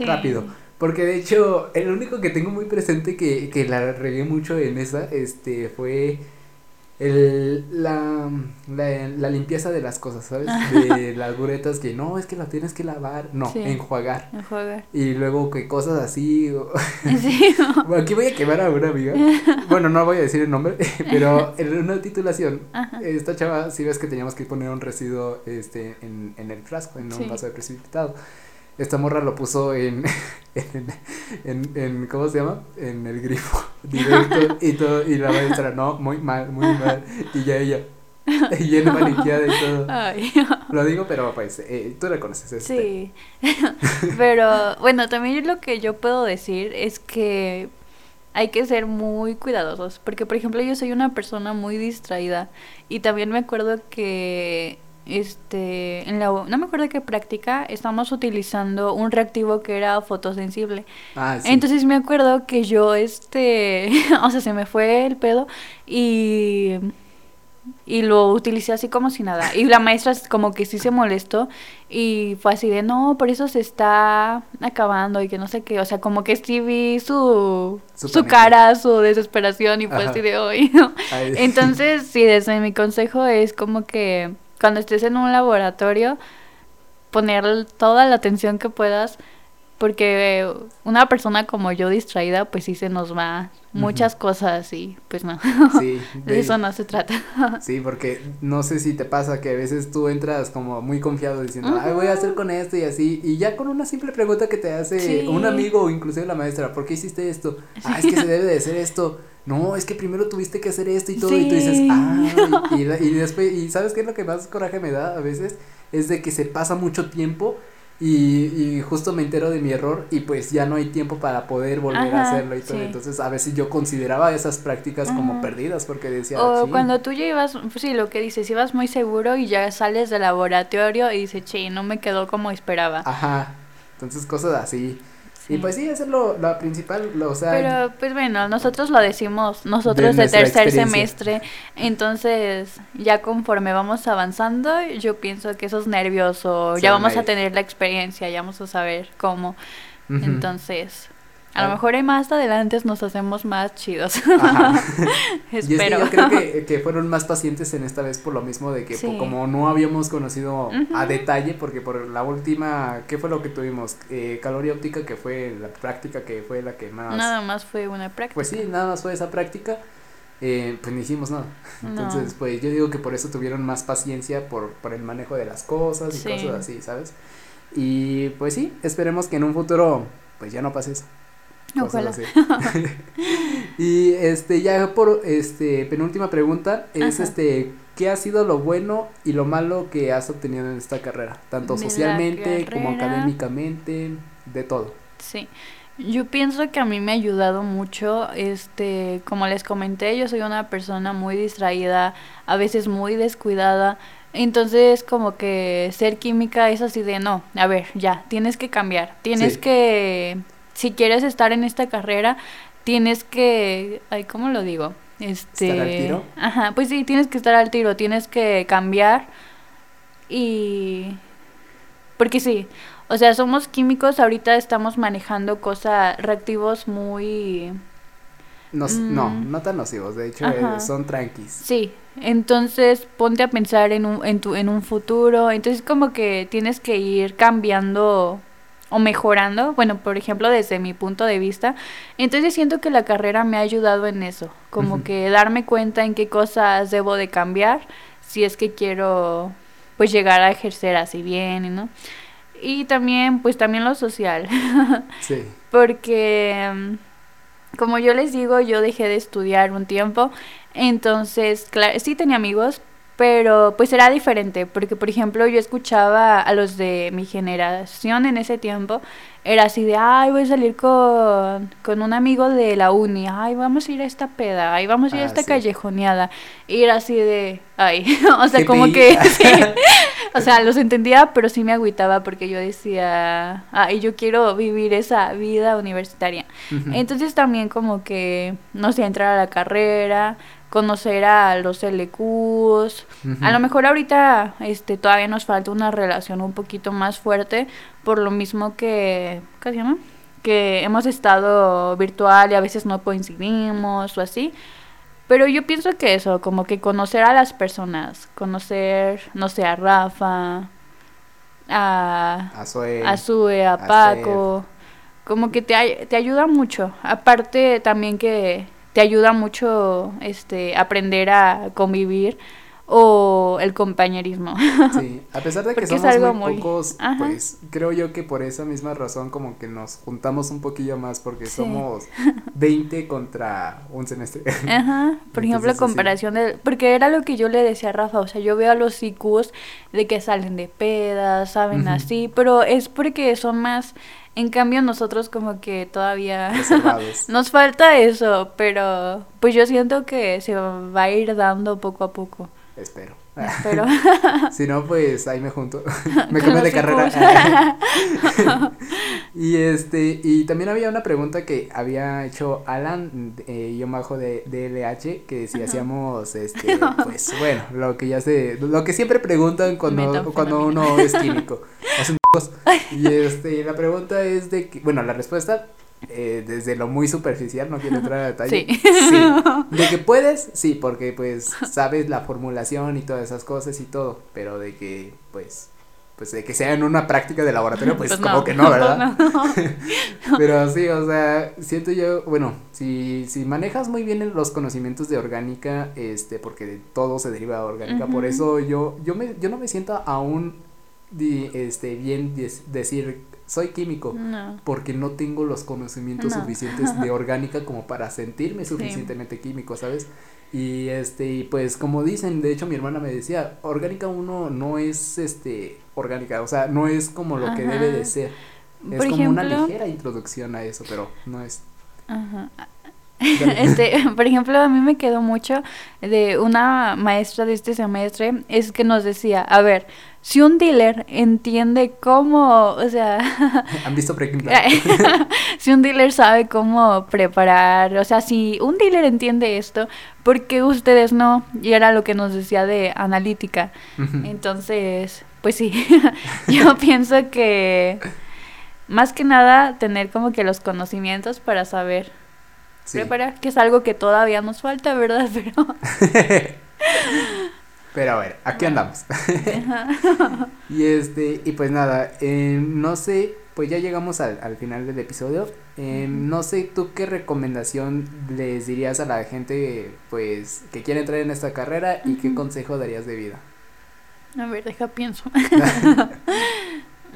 rápido porque de hecho, el único que tengo muy presente que, que la regué mucho en esa, este, fue el, la, la, limpieza de las cosas, ¿sabes? De <laughs> las buretas que no, es que la tienes que lavar, no, enjuagar. Enjuagar. Y luego que cosas así. <laughs> Sí. <laughs> bueno, aquí voy a quemar a una amiga. Bueno, no voy a decir el nombre, pero en una titulación, esta chava, si ves que teníamos que poner un residuo este, en, en el frasco, en un vaso de precipitado esta morra lo puso <laughs> en, en, en, ¿cómo se llama? En el grifo <laughs> directo y todo, y la maestra, no, muy mal, muy mal, y ya ella, <laughs> llena maniqueada y todo. Ay. Lo digo, pero pues, eh, tú la conoces. Este. Sí, pero bueno, también lo que yo puedo decir es que hay que ser muy cuidadosos, porque por ejemplo yo soy una persona muy distraída y también me acuerdo que este, en la, no me acuerdo qué práctica, estamos utilizando un reactivo que era fotosensible. Ah, Entonces me acuerdo que yo, este, <laughs> o sea, se me fue el pedo y, y lo utilicé así como si nada. Y la maestra como que sí se molestó y fue así de, no, por eso se está acabando y que no sé qué. O sea, como que sí vi su, su, cara, su desesperación y fue así de hoy. Entonces, sí, desde mi consejo es como que cuando estés en un laboratorio, poner toda la atención que puedas, porque una persona como yo distraída, pues sí se nos va muchas cosas y pues no. Sí, <laughs> de, eso no se trata. sí, porque no sé si te pasa que a veces tú entras como muy confiado diciendo, ay, voy a hacer con esto y así, y ya con una simple pregunta que te hace un amigo o inclusive la maestra, ¿por qué hiciste esto? Ah, es que se <laughs> debe de hacer esto no, es que primero tuviste que hacer esto y todo, y tú dices, ah, y, y, <laughs> después, y ¿sabes qué es lo que más coraje me da a veces? Es de que se pasa mucho tiempo y, y justo me entero de mi error y pues ya no hay tiempo para poder volver a hacerlo y todo. Entonces a veces yo consideraba esas prácticas como perdidas porque decía... O cuando tú ya ibas, pues sí, lo que dices, ibas muy seguro y ya sales del laboratorio y dices, che, no me quedó como esperaba. Ajá, entonces cosas así. Y pues sí, eso es lo, lo principal, lo, o sea... Pero pues bueno, nosotros lo decimos, nosotros de, tercer semestre, entonces ya conforme vamos avanzando, yo pienso que eso es nervioso, ya vamos a tener la experiencia, ya vamos a saber cómo, entonces a lo mejor más adelante nos hacemos más chidos. <laughs> Espero. yo creo que, fueron más pacientes en esta vez por lo mismo de que como no habíamos conocido a detalle, porque por la última, ¿qué fue lo que tuvimos? Eh, caloría óptica, que fue la práctica que fue la que más... Nada más fue una práctica. Pues sí, nada más fue esa práctica. Eh, pues ni hicimos nada. <laughs> Entonces, pues yo digo que por eso tuvieron más paciencia por, por el manejo de las cosas y cosas así, ¿sabes? Y pues sí, esperemos que en un futuro pues ya no pase eso. Ojalá. <laughs> y este, ya por este penúltima pregunta, es este, ¿qué ha sido lo bueno y lo malo que has obtenido en esta carrera? Tanto socialmente como académicamente, de todo. Sí. Yo pienso que a mí me ha ayudado mucho, este, como les comenté, yo soy una persona muy distraída, a veces muy descuidada, entonces como que ser química es así de no, a ver, ya, tienes que cambiar, tienes que si quieres estar en esta carrera, tienes que, ay, ¿cómo lo digo? Este, ¿Estar al tiro? Ajá, pues sí, tienes que estar al tiro, tienes que cambiar y... Porque sí, o sea, somos químicos, ahorita estamos manejando cosas, reactivos muy... No, no, mm. no tan nocivos, de hecho eh, son tranquis. Sí, entonces ponte a pensar en un, en, tu, en un futuro, entonces como que tienes que ir cambiando o mejorando, bueno, por ejemplo, desde mi punto de vista. Entonces siento que la carrera me ha ayudado en eso, como que darme cuenta en qué cosas debo de cambiar si es que quiero pues llegar a ejercer así bien, ¿no? Y también, pues también lo social. <laughs> Sí. Porque, como yo les digo, yo dejé de estudiar un tiempo. Entonces, claro, sí tenía amigos, pero pues era diferente. Porque, por ejemplo, yo escuchaba a los de mi generación en ese tiempo. Era así de, ay, voy a salir con, con un amigo de la uni. Ay, vamos a ir a esta peda. Ay, vamos a ir a Ah, esta sí. callejoneada. Y era así de, ay, <laughs> o sea, como que, <laughs> sí. o sea, los entendía, pero sí me agüitaba porque yo decía, ay, yo quiero vivir esa vida universitaria. Entonces también como que, no sé, entrar a la carrera, conocer a los LQs. A lo mejor ahorita este todavía nos falta una relación un poquito más fuerte por lo mismo que ¿qué se llama? que hemos estado virtual y a veces no coincidimos o así. Pero yo pienso que eso, como que conocer a las personas, conocer, no sé, a Rafa, a A Zoe. a Sue, a a Paco, como que te, te ayuda mucho. Aparte también que te ayuda mucho este aprender a convivir o el compañerismo. Sí, <laughs> a pesar de que somos algo muy, muy- pocos, Ajá. pues creo yo que por esa misma razón como que nos juntamos un poquillo más porque Sí. somos <laughs> 20 contra un semestre. Ajá, por ejemplo, sí. comparación de... Porque era lo que yo le decía a Rafa, o sea, yo veo a los IQs de que salen de pedas, saben así, pero es porque son más... En cambio, nosotros como que todavía... <laughs> Nos falta eso, pero pues yo siento que se va a ir dando poco a poco. Espero. Pero <laughs> Si no, pues ahí me junto. <laughs> me cambio de carrera. <laughs> y este, y también había una pregunta que había hecho Alan, eh, yo majo de DLH, que si hacíamos este, pues bueno, lo que ya se, lo que siempre preguntan cuando, cuando uno es químico. Y este, la pregunta es de que, bueno, la respuesta eh, desde lo muy superficial, no quiero entrar a detalle. Sí. Sí. <laughs> De que puedes, sí, porque pues sabes la formulación y todas esas cosas y todo, pero de que pues pues de que sea en una práctica de laboratorio, pues, como no, que no, ¿verdad? <laughs> no. <laughs> Pero sí, o sea, siento yo, bueno, si, si manejas muy bien los conocimientos de orgánica, este, porque todo se deriva de orgánica, por eso yo, yo me, yo no me siento aún di- este, bien des- decir soy químico, No. porque no tengo los conocimientos No. suficientes de <laughs> orgánica como para sentirme suficientemente químico, ¿sabes? Y este, y pues como dicen, de hecho mi hermana me decía, orgánica uno no es este orgánica, o sea, no es como lo que Ajá. debe de ser. Es Por como una ligera introducción a eso, pero no es. Ajá. Este, <laughs> por ejemplo, a mí me quedó mucho de una maestra de este semestre, es que nos decía, a ver, si un dealer entiende cómo, o sea, <laughs> ¿Han visto <laughs> si un dealer sabe cómo preparar, o sea, si un dealer entiende esto, ¿por qué ustedes no? Y era lo que nos decía de analítica. Entonces, pues sí, yo pienso que más que nada tener como que los conocimientos para saber Sí. preparar, que es algo que todavía nos falta, ¿verdad? <laughs> Pero <laughs> Pero a ver, aquí andamos. <laughs> y este, y pues nada, eh, no sé, pues ya llegamos al, al final del episodio. Eh, no sé tú qué recomendación les dirías a la gente, pues, que quiere entrar en esta carrera y qué consejo darías de vida. a ver, deja pienso.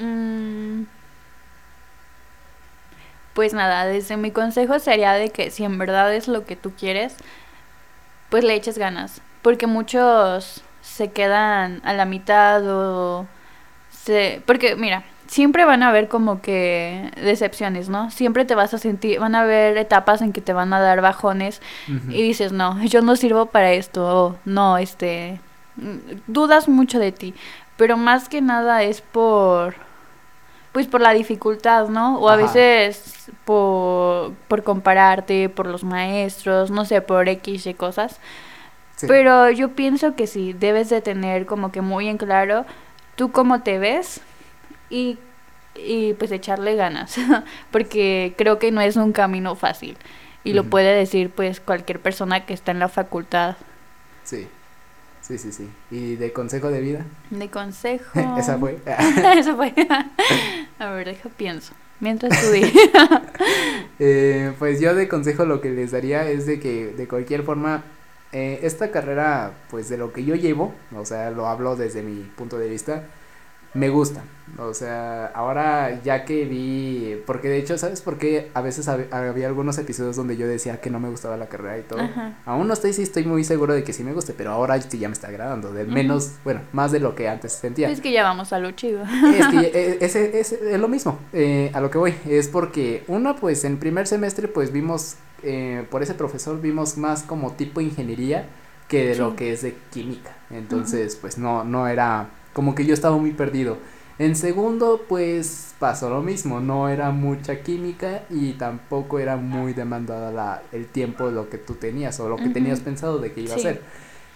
Mm, Pues nada, desde mi consejo sería de que si en verdad es lo que tú quieres, pues le eches ganas, porque muchos se quedan a la mitad o se porque mira, siempre van a haber como que decepciones, ¿no? Siempre te vas a sentir, van a haber etapas en que te van a dar bajones y dices, no, yo no sirvo para esto, o no, este, mm, dudas mucho de ti, pero más que nada es por, pues por la dificultad, ¿no? O a veces por, por compararte, por los maestros, no sé, por X y cosas. Sí. Pero yo pienso que sí, debes de tener como que muy en claro tú cómo te ves y, y pues echarle ganas, <laughs> porque creo que no es un camino fácil y lo puede decir pues cualquier persona que está en la facultad. Sí. Sí, sí, sí. ¿Y de consejo de vida? De <laughs> consejo. Esa fue. <laughs> Esa fue. A ver, deja pienso. Mientras tú. <laughs> Eh, pues yo de consejo lo que les daría es de que de cualquier forma eh, esta carrera pues de lo que yo llevo, o sea lo hablo desde mi punto de vista, me gusta. O sea, ahora ya que vi, porque de hecho, ¿sabes por qué? A veces había algunos episodios donde yo decía que no me gustaba la carrera y todo. Aún no estoy, sí estoy muy seguro de que sí me guste, pero ahora sí ya me está agradando, de menos, bueno, más de lo que antes sentía. Es que ya vamos a lo chido. Es que <laughs> e, es, es, es, lo mismo, eh, a lo que voy, es porque uno, pues en primer semestre, pues vimos, eh, por ese profesor vimos más como tipo ingeniería que de lo que es de química. Entonces, pues no, no era, como que yo estaba muy perdido. En segundo, pues pasó lo mismo, no era mucha química y tampoco era muy demandada la, el tiempo de lo que tú tenías o lo que tenías pensado de que iba a ser.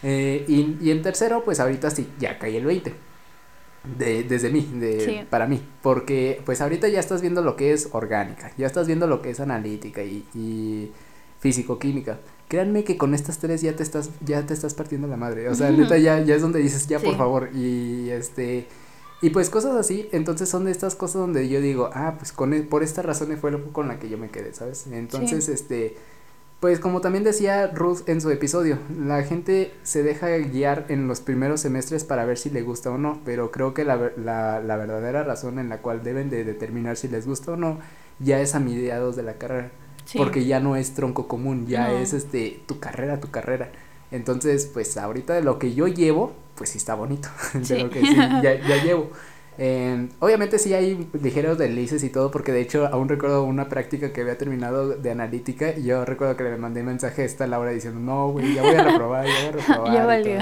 Eh, y, y, en tercero, pues ahorita sí, ya caí el 20. De, desde mí, de, para mí, porque pues ahorita ya estás viendo lo que es orgánica, ya estás viendo lo que es analítica y, y físico-química. Créanme que con estas tres ya te estás, ya te estás partiendo la madre, o sea, neta ya, ya es donde dices, ya por favor, y este, y pues cosas así, entonces son de estas cosas donde yo digo, ah, pues con e, por esta razón fue lo con la que yo me quedé, ¿sabes? Entonces, este, pues como también decía Ruth en su episodio, la gente se deja guiar en los primeros semestres para ver si le gusta o no, pero creo que la, la, la verdadera razón en la cual deben de determinar si les gusta o no ya es a mediados de la carrera, porque ya no es tronco común, ya es este tu carrera, tu carrera. Entonces, pues ahorita de lo que yo llevo, pues sí está bonito, <laughs> de lo que sí, ya, ya llevo. Eh, obviamente sí hay ligeros deslices y todo, porque de hecho aún recuerdo una práctica que había terminado de analítica y yo recuerdo que le mandé mensaje a esta Laura diciendo, no, güey, ya voy a reprobar, ya voy a <laughs> reprobar. ya valió.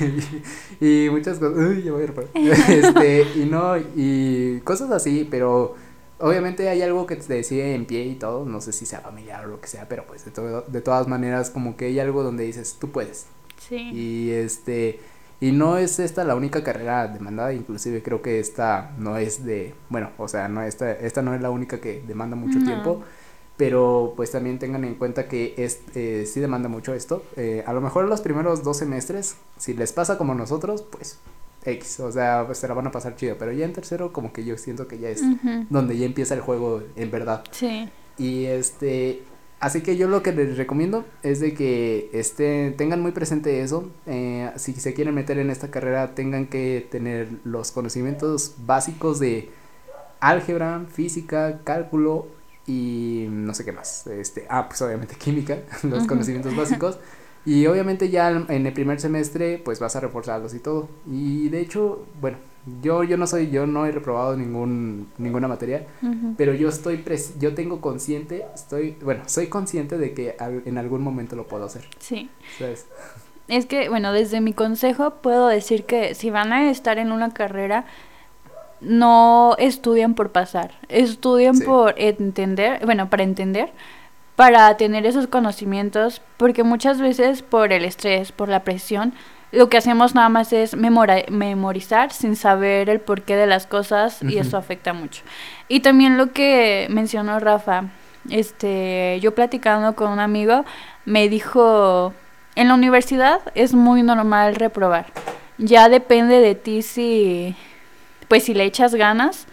<laughs> Y, y, muchas cosas, uy, ya voy a reprobar. este, y no, y cosas así, pero Obviamente hay algo que te decide en pie y todo, no sé si sea familiar o lo que sea, pero pues de, todo, de todas maneras como que hay algo donde dices, tú puedes. Sí. Y este, y no es esta la única carrera demandada, inclusive creo que esta no es de, bueno, o sea, no esta, esta no es la única que demanda mucho tiempo, pero pues también tengan en cuenta que es, eh, sí demanda mucho esto. Eh, a lo mejor los primeros dos semestres, si les pasa como nosotros, pues X, o sea, pues se la van a pasar chido, pero ya en tercero como que yo siento que ya es donde ya empieza el juego en verdad. Sí. Y este, así que yo lo que les recomiendo es de que este, tengan muy presente eso, eh, si se quieren meter en esta carrera tengan que tener los conocimientos básicos de álgebra, física, cálculo y no sé qué más, este, ah, pues obviamente química, <laughs> los conocimientos básicos. Y obviamente ya en el primer semestre pues vas a reforzarlos y todo. Y de hecho, bueno, yo yo no soy yo no he reprobado ningún ninguna materia, pero yo estoy yo tengo consciente, estoy bueno, soy consciente de que en algún momento lo puedo hacer. Sí. Es que bueno, desde mi consejo puedo decir que si van a estar en una carrera no estudian por pasar, estudian por entender, bueno, para entender para tener esos conocimientos, porque muchas veces por el estrés, por la presión, lo que hacemos nada más es memorizar sin saber el porqué de las cosas y eso afecta mucho. Y también lo que mencionó Rafa, este, yo platicando con un amigo, me dijo, en la universidad es muy normal reprobar. Ya depende de ti si, pues si le echas ganas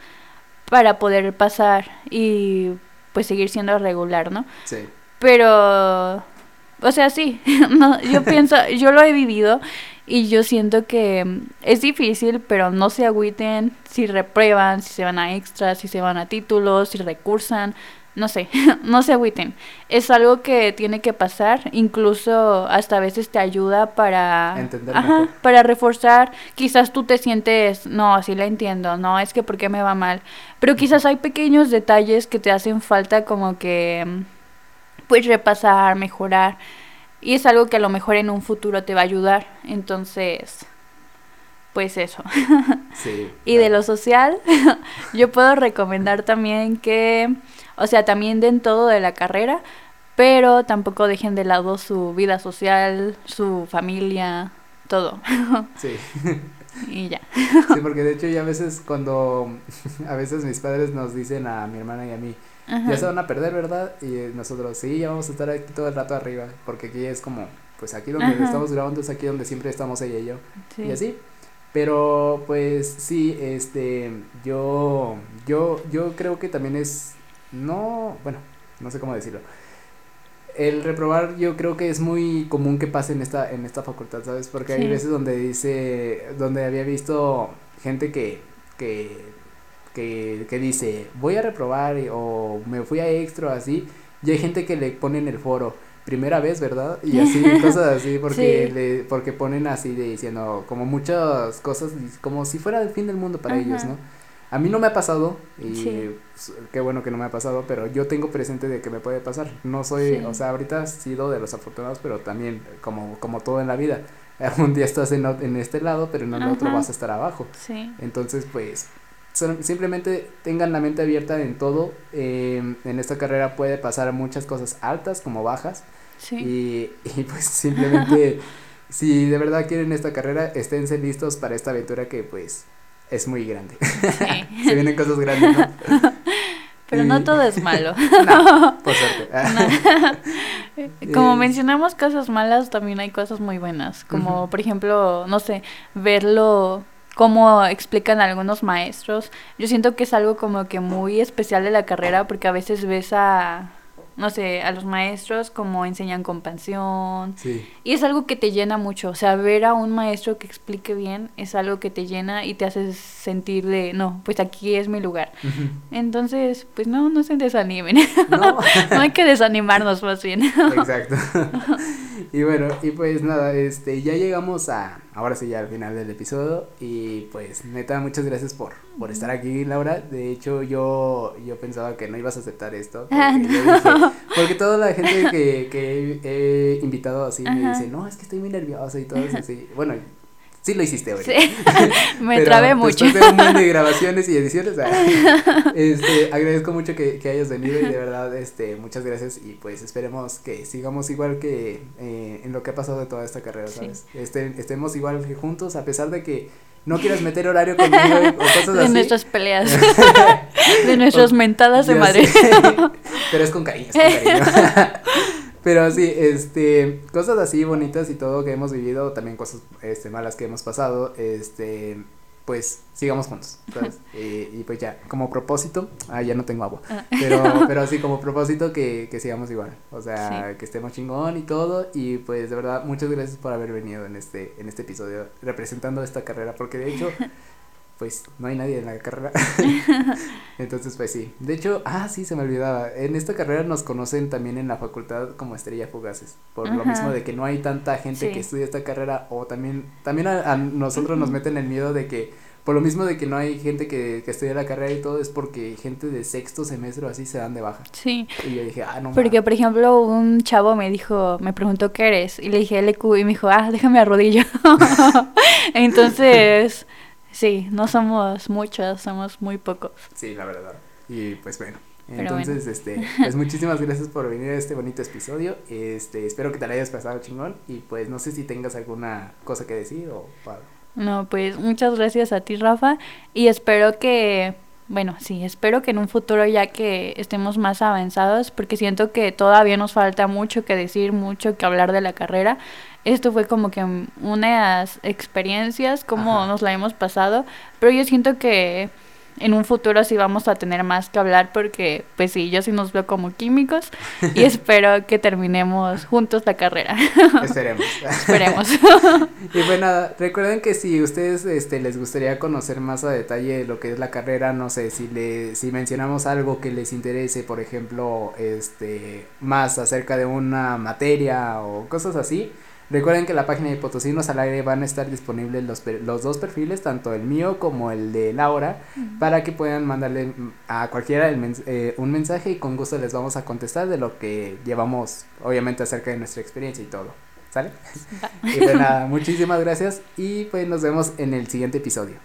para poder pasar y pues seguir siendo regular, ¿no? Sí. Pero, o sea, sí, <laughs> no, yo <laughs> pienso, yo lo he vivido y yo siento que es difícil, pero no se agüiten si reprueban, si se van a extras, si se van a títulos, si recursan, no sé, <laughs> no se agüiten. Es algo que tiene que pasar, incluso hasta a veces te ayuda para Entender para reforzar, quizás tú te sientes, no, así la entiendo, no, es que por qué me va mal, pero quizás hay pequeños detalles que te hacen falta como que pues repasar, mejorar. Y es algo que a lo mejor en un futuro te va a ayudar, entonces pues eso. <laughs> Sí, y de lo social, <laughs> yo puedo recomendar también que o sea, también den todo de la carrera, pero tampoco dejen de lado su vida social, su familia, todo. <laughs> Sí. y ya. Sí, porque de hecho ya a veces cuando a veces mis padres nos dicen a mi hermana y a mí, ya se van a perder, ¿verdad? Y nosotros, sí, ya vamos a estar aquí todo el rato arriba, porque aquí es como, pues aquí donde estamos grabando es aquí donde siempre estamos ella y yo. Y así. Pero pues sí, este, yo, yo, yo creo que también es no, bueno, no sé cómo decirlo. El reprobar yo creo que es muy común que pase en esta, en esta facultad, ¿sabes? Porque hay veces donde dice, donde había visto gente que que, que, que dice, voy a reprobar o me fui a extra o así, y hay gente que le pone en el foro, primera vez, ¿verdad? Y <laughs> así, cosas así, porque, le, porque ponen así de diciendo como muchas cosas, como si fuera el fin del mundo para ellos, ¿no? A mí no me ha pasado, y pues, qué bueno que no me ha pasado, pero yo tengo presente de que me puede pasar. No soy, o sea, ahorita he sido de los afortunados, pero también, como, como todo en la vida, <laughs> un día estás en, en este lado, pero en el otro vas a estar abajo. Sí. Entonces, pues, simplemente tengan la mente abierta en todo. Eh, en esta carrera puede pasar muchas cosas altas como bajas. Y, y pues simplemente, <laughs> si de verdad quieren esta carrera, esténse listos para esta aventura que pues es muy grande. <laughs> Se vienen cosas grandes, ¿no? <laughs> Pero no todo es malo. no, por suerte. Como mencionamos cosas malas, también hay cosas muy buenas. Como, por ejemplo, no sé, verlo como explican algunos maestros. Yo siento que es algo como que muy especial de la carrera porque a veces ves a no sé, a los maestros como enseñan con pasión. Sí. Y es algo que te llena mucho. O sea, ver a un maestro que explique bien es algo que te llena y te hace sentir de, no, pues aquí es mi lugar. Entonces, pues no, no se desanimen. <laughs> No. no hay que desanimarnos más bien. Exacto. <laughs> y bueno, y pues nada, este, ya llegamos a, ahora sí, ya al final del episodio. Y pues, neta, muchas gracias por, por estar aquí, Laura. De hecho, yo, yo pensaba que no ibas a aceptar esto. <laughs> Porque, toda la gente que, que he invitado así me dice, no, es que estoy muy nerviosa y todo eso así. Bueno, Sí lo hiciste, güey. Sí. <laughs> Me trabé mucho. De un montón de grabaciones y ediciones, <laughs> este, agradezco mucho que, que, hayas venido y de verdad, este, muchas gracias y pues esperemos que sigamos igual que eh, en lo que ha pasado de toda esta carrera, ¿sabes? Este, estemos igual juntos a pesar de que no quieras meter horario conmigo o cosas así. <laughs> De nuestras peleas. de nuestras mentadas de madre. Pero es con cariño, es con cariño. Pero sí, este, cosas así bonitas y todo que hemos vivido, también cosas este, malas que hemos pasado, este, pues sigamos juntos, ¿sabes? <laughs> y, pues ya, como propósito, ah, ya no tengo agua, ah. pero, <laughs> pero así como propósito que, que sigamos igual, o sea, que estemos chingón y todo, y pues de verdad, muchas gracias por haber venido en este, en este episodio representando esta carrera, porque de hecho <laughs> pues no hay nadie en la carrera. <laughs> Entonces, pues sí. De hecho, ah, sí, se me olvidaba. En esta carrera nos conocen también en la facultad como estrella fugaces. Por lo mismo de que no hay tanta gente que estudia esta carrera. O también, también a, nosotros nos meten el miedo de que, por lo mismo de que no hay gente que, que estudia la carrera y todo, es porque gente de sexto semestre o así se dan de baja. Sí. Y yo dije, ah, no. Porque, por ejemplo, un chavo me dijo, me preguntó qué eres. Y le dije LQ y me dijo, ah, déjame arrodillo. <laughs> <laughs> Entonces. Sí, no somos muchos, somos muy pocos. Sí, la verdad. Y pues bueno. Entonces, este, pues <laughs> muchísimas gracias por venir a este bonito episodio. Este, espero que te la hayas pasado chingón y pues no sé si tengas alguna cosa que decir o No, pues muchas gracias a ti, Rafa, y espero que bueno, sí, espero que en un futuro ya que estemos más avanzados, porque siento que todavía nos falta mucho que decir, mucho que hablar de la carrera. Esto fue como que unas experiencias, como nos la hemos pasado, pero yo siento que en un futuro sí vamos a tener más que hablar porque, pues sí, yo sí nos veo como químicos y <laughs> espero que terminemos juntos la carrera. <laughs> Esperemos. Esperemos. <laughs> y bueno, recuerden que si ustedes este, les gustaría conocer más a detalle lo que es la carrera, no sé, si, le, si mencionamos algo que les interese, por ejemplo, este, más acerca de una materia o cosas así, Recuerden que en la página de Potosinos al aire van a estar disponibles los, los dos perfiles, tanto el mío como el de Laura, para que puedan mandarle a cualquiera eh, un mensaje y con gusto les vamos a contestar de lo que llevamos, obviamente, acerca de nuestra experiencia y todo. ¿Sale? y pues nada, muchísimas gracias y pues nos vemos en el siguiente episodio.